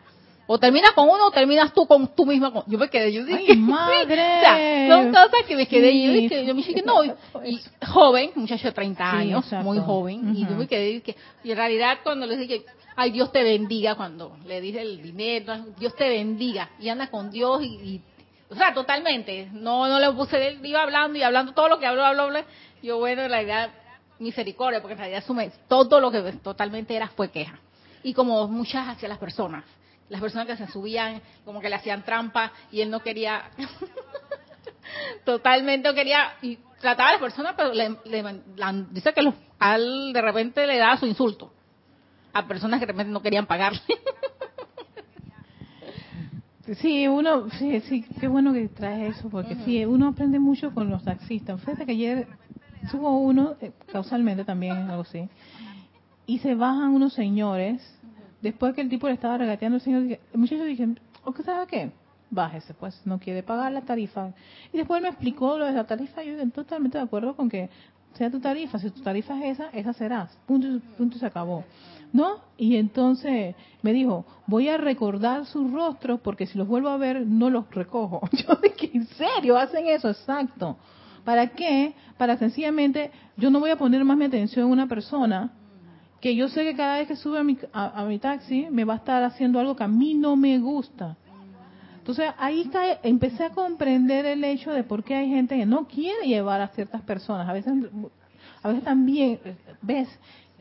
o terminas con uno o terminas tú con tú misma yo me quedé yo dije madre son cosas que me quedé yo dije yo me dije no y, joven muchacho de 30 años muy joven y yo me quedé que y en realidad cuando les dije ay Dios te bendiga cuando le dije el dinero Dios te bendiga y anda con Dios y, o sea, totalmente. No, no le puse, iba hablando y hablando todo lo que habló, habló, habló. Yo, bueno, en realidad, misericordia, porque en realidad asume todo lo que totalmente era fue queja. Y como muchas hacia las personas. Las personas que se subían, como que le hacían trampa y él no quería, totalmente no quería, y trataba a las personas, pero le, dice que al de repente le daba su insulto a personas que de repente no querían pagarle. Sí, uno, sí, sí, qué bueno que traes eso, porque sí, uno aprende mucho con los taxistas. Fíjate que ayer subo uno, eh, causalmente también, algo así, y se bajan unos señores, después que el tipo le estaba regateando al señor, el muchacho dije, ¿o sabe qué? Bájese, pues, no quiere pagar la tarifa. Y después me explicó lo de la tarifa, y yo estoy totalmente de acuerdo con que sea tu tarifa, si tu tarifa es esa, esa serás, punto, punto se acabó. ¿No? Y entonces me dijo, voy a recordar sus rostros porque si los vuelvo a ver no los recojo. Yo dije, ¿en serio hacen eso? Exacto. ¿Para qué? Para sencillamente, yo no voy a poner más mi atención en una persona que yo sé que cada vez que sube a mi, a, mi taxi me va a estar haciendo algo que a mí no me gusta. Entonces ahí empecé a comprender el hecho de por qué hay gente que no quiere llevar a ciertas personas. A veces, a veces también, ves,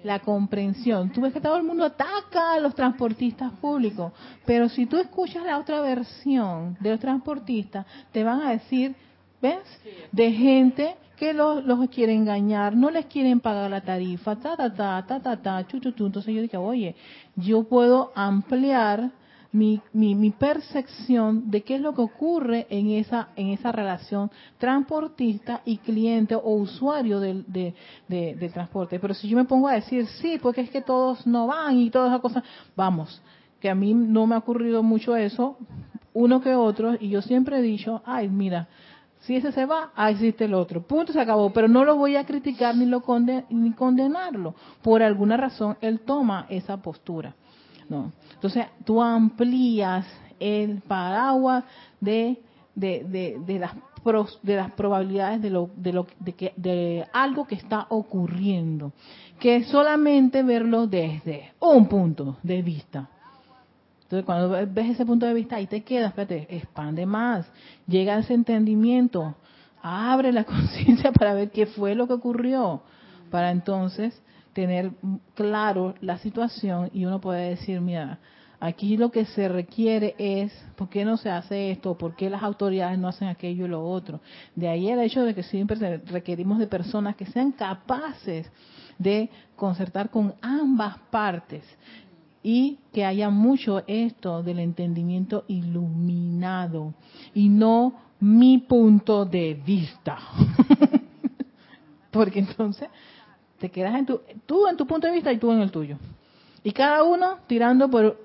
la comprensión. Tú ves que todo el mundo ataca a los transportistas públicos, pero si tú escuchas la otra versión de los transportistas, te van a decir ¿ves? De gente que los, los quiere engañar, no les quieren pagar la tarifa, ta, ta, ta, ta, ta, ta. Entonces yo dije, oye, yo puedo ampliar mi, mi, mi, percepción de qué es lo que ocurre en esa, en esa relación transportista y cliente o usuario del, de, del transporte. Pero si yo me pongo a decir, sí, porque es que todos no van y todas esas cosas, vamos, que a mí no me ha ocurrido mucho eso, uno que otro, y yo siempre he dicho, ay, mira, si ese se va, ahí existe el otro. Punto, se acabó. Pero no lo voy a criticar ni, lo ni condenarlo. Por alguna razón, él toma esa postura. ¿no? Entonces, tú amplías el paraguas de, de, de, las de las probabilidades de lo, de lo de que de algo que está ocurriendo que solamente verlo desde un punto de vista entonces, cuando ves ese punto de vista, ahí te quedas, espérate, expande más, llega a ese entendimiento, abre la conciencia para ver qué fue lo que ocurrió, para entonces tener claro la situación y uno puede decir, mira, aquí lo que se requiere es, ¿por qué no se hace esto? ¿Por qué las autoridades no hacen aquello y lo otro? De ahí el hecho de que siempre requerimos de personas que sean capaces de concertar con ambas partes y que haya mucho esto del entendimiento iluminado y no mi punto de vista. Porque entonces te quedas en tu, tú en tu punto de vista y tú en el tuyo. Y cada uno tirando por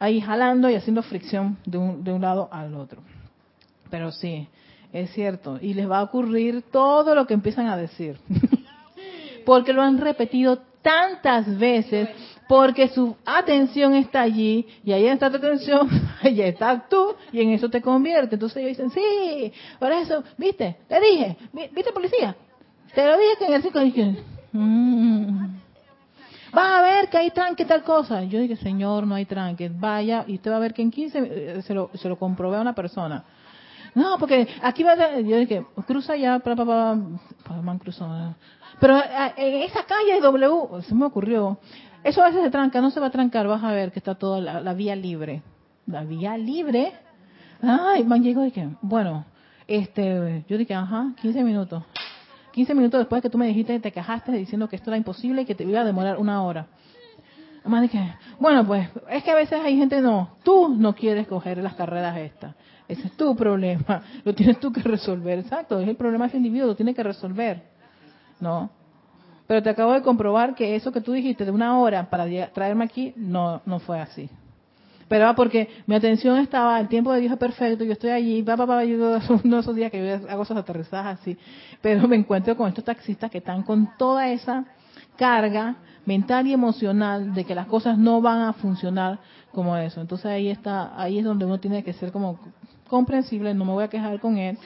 ahí jalando y haciendo fricción de un, de un lado al otro. Pero sí, es cierto. Y les va a ocurrir todo lo que empiezan a decir. Porque lo han repetido tantas veces porque su atención está allí y ahí está tu atención, ahí está tú y en eso te convierte. Entonces ellos dicen, sí, por eso, viste, te dije, viste policía, te lo dije que en el circo dije, mm, va a ver que hay tranque tal cosa. Yo dije, señor, no hay tranque, vaya y usted va a ver que en 15 eh, se lo, se lo comprobé a una persona. No, porque aquí va a... Yo dije, cruza ya, para, para, man cruzó. Pero en esa calle W, se me ocurrió, eso a veces se tranca, no se va a trancar, vas a ver que está toda la, vía libre. La vía libre. Ay, man llegó y que, bueno, este, yo dije, ajá, 15 minutos. 15 minutos después que tú me dijiste, te quejaste diciendo que esto era imposible y que te iba a demorar una hora. Más dije, bueno, pues es que a veces hay gente no, tú no quieres coger las carreras estas. Ese es tu problema, lo tienes tú que resolver, exacto, es el problema de ese individuo, lo tiene que resolver. ¿no? Pero te acabo de comprobar que eso que tú dijiste de una hora para traerme aquí, no, no fue así. Pero porque mi atención estaba, el tiempo de Dios es perfecto, yo estoy allí, va, va, va, yo uno de esos días que yo hago esos aterrizajes así, pero me encuentro con estos taxistas que están con toda esa carga mental y emocional de que las cosas no van a funcionar como eso. Entonces ahí está, ahí es donde uno tiene que ser como comprensible, no me voy a quejar con él,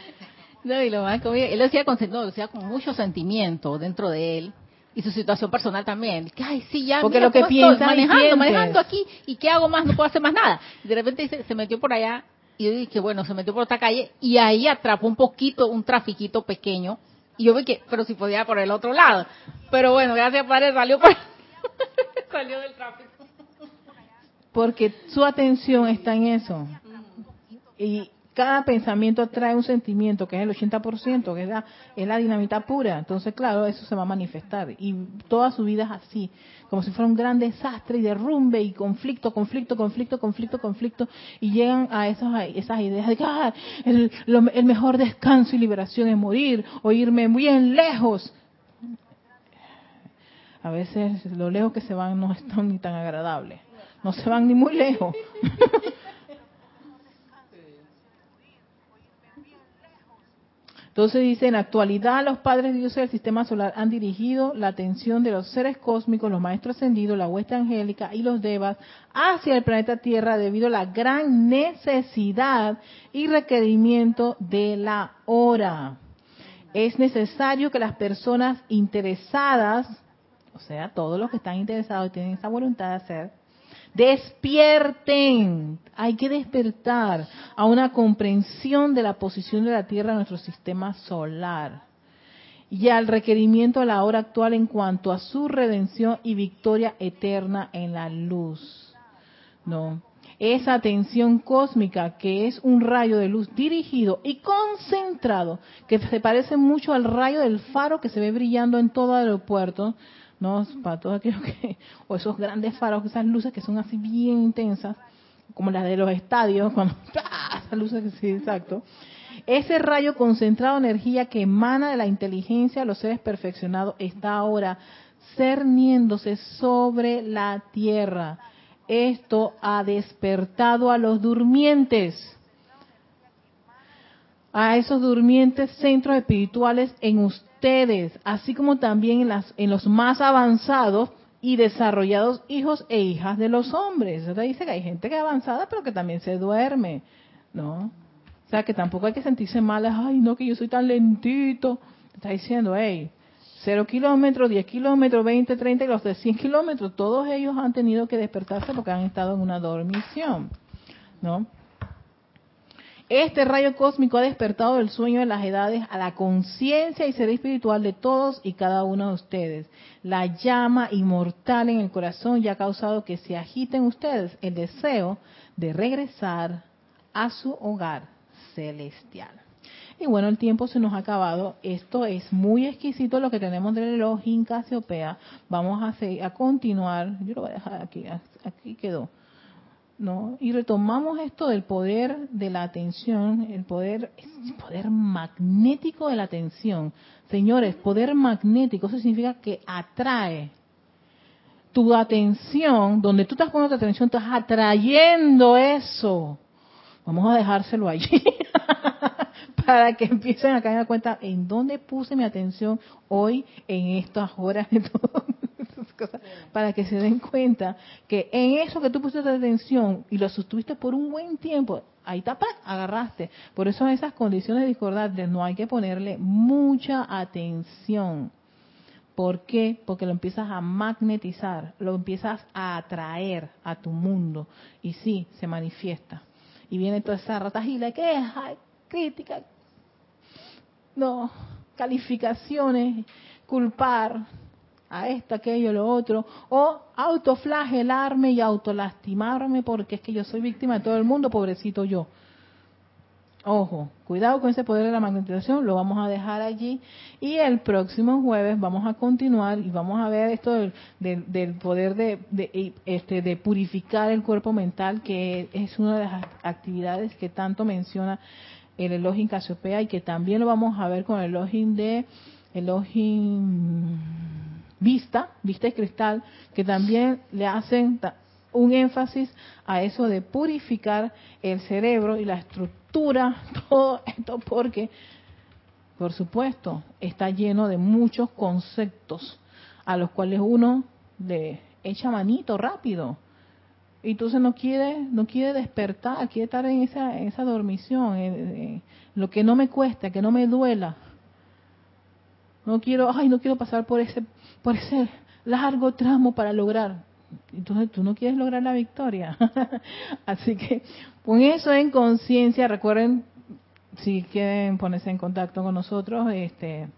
no, y lo más él lo decía con, no, decía con mucho sentimiento dentro de él y su situación personal también. Que, ay, sí, ya, Porque lo que piensa manejando, manejando aquí y qué hago más, no puedo hacer más nada. Y de repente se, se metió por allá y yo dije, bueno, se metió por otra calle y ahí atrapó un poquito, un trafiquito pequeño. Y yo vi que, pero si podía por el otro lado. Pero bueno, gracias Padre, salió por, salió del tráfico. Porque su atención está en eso. Y cada pensamiento trae un sentimiento que es el 80%, que es la, es la dinamita pura. Entonces, claro, eso se va a manifestar. Y toda su vida es así, como si fuera un gran desastre y derrumbe y conflicto, conflicto, conflicto, conflicto, conflicto. Y llegan a esas, ideas de que ah, el, el mejor descanso y liberación es morir o irme bien lejos. A veces lo lejos que se van no están ni tan agradables. No se van ni muy lejos. Entonces dice, en actualidad los padres de Dios del sistema solar han dirigido la atención de los seres cósmicos, los maestros ascendidos, la huesta angélica y los devas hacia el planeta Tierra debido a la gran necesidad y requerimiento de la hora. Es necesario que las personas interesadas, o sea, todos los que están interesados y tienen esa voluntad de hacer, Despierten. Hay que despertar a una comprensión de la posición de la Tierra en nuestro sistema solar y al requerimiento a la hora actual en cuanto a su redención y victoria eterna en la luz. No. Esa atención cósmica que es un rayo de luz dirigido y concentrado, que se parece mucho al rayo del faro que se ve brillando en todo aeropuerto, ¿no? Para todos aquellos que, o esos grandes faros, esas luces que son así bien intensas, como las de los estadios, cuando, esas luces que sí, exacto. Ese rayo concentrado de energía que emana de la inteligencia de los seres perfeccionados está ahora cerniéndose sobre la tierra. Esto ha despertado a los durmientes, a esos durmientes centros espirituales en usted ustedes, así como también en, las, en los más avanzados y desarrollados hijos e hijas de los hombres. O dice que hay gente que es avanzada, pero que también se duerme, ¿no? O sea, que tampoco hay que sentirse mal, ay, no, que yo soy tan lentito. Está diciendo, hey, 0 kilómetros, 10 kilómetros, 20, 30 y los de 100 kilómetros, todos ellos han tenido que despertarse porque han estado en una dormición, ¿no? Este rayo cósmico ha despertado del sueño de las edades a la conciencia y ser espiritual de todos y cada uno de ustedes. La llama inmortal en el corazón ya ha causado que se agiten ustedes el deseo de regresar a su hogar celestial. Y bueno, el tiempo se nos ha acabado. Esto es muy exquisito lo que tenemos del reloj Casiopea. Vamos a, a continuar. Yo lo voy a dejar aquí. Aquí quedó ¿no? Y retomamos esto del poder de la atención, el poder, poder magnético de la atención. Señores, poder magnético, eso significa que atrae tu atención, donde tú estás poniendo tu atención, estás atrayendo eso. Vamos a dejárselo allí para que empiecen a caer en cuenta en dónde puse mi atención hoy en estas horas de todo para que se den cuenta que en eso que tú pusiste atención y lo sostuviste por un buen tiempo, ahí está, agarraste. Por eso en esas condiciones discordantes no hay que ponerle mucha atención. ¿Por qué? Porque lo empiezas a magnetizar, lo empiezas a atraer a tu mundo y sí, se manifiesta. Y viene toda esa ratajila que es crítica, no, calificaciones, culpar, a esto, aquello, lo otro, o autoflagelarme y autolastimarme porque es que yo soy víctima de todo el mundo, pobrecito yo. Ojo, cuidado con ese poder de la magnetización, lo vamos a dejar allí y el próximo jueves vamos a continuar y vamos a ver esto del, poder de, de, este, de purificar el cuerpo mental, que es una de las actividades que tanto menciona el Elohim Casiopea y que también lo vamos a ver con el Elohim de Elohim vista, vista y cristal, que también le hacen un énfasis a eso de purificar el cerebro y la estructura, todo esto porque, por supuesto, está lleno de muchos conceptos a los cuales uno le echa manito rápido. Y entonces no quiere, no quiere despertar, quiere estar en esa, en esa dormición, lo que no me cuesta, que no me duela. No quiero, ay, no quiero pasar por ese por ese largo tramo para lograr. Entonces tú no quieres lograr la victoria. Así que con eso en conciencia, recuerden, si quieren ponerse en contacto con nosotros, este,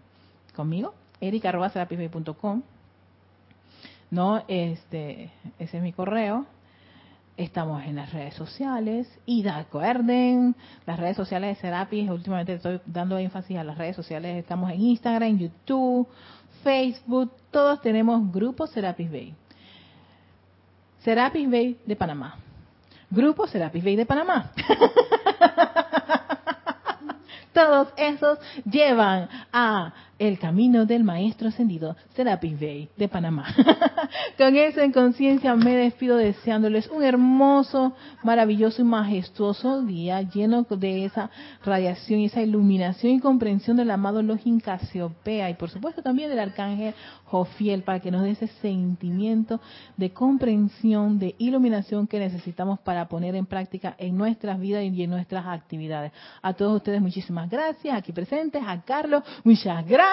conmigo, erica.com, no, este, ese es mi correo. Estamos en las redes sociales y acuerden, las redes sociales de Serapis, últimamente estoy dando énfasis a las redes sociales, estamos en Instagram, YouTube, Facebook, todos tenemos grupos Serapis Bay. Serapis Bay de Panamá. Grupo Serapis Bay de Panamá. Todos esos llevan a el camino del maestro ascendido Serapis Bay de Panamá. Con eso en conciencia me despido deseándoles un hermoso, maravilloso y majestuoso día lleno de esa radiación y esa iluminación y comprensión del amado Login Casiopea y por supuesto también del arcángel Jofiel para que nos dé ese sentimiento de comprensión, de iluminación que necesitamos para poner en práctica en nuestras vidas y en nuestras actividades. A todos ustedes muchísimas gracias, aquí presentes, a Carlos, muchas gracias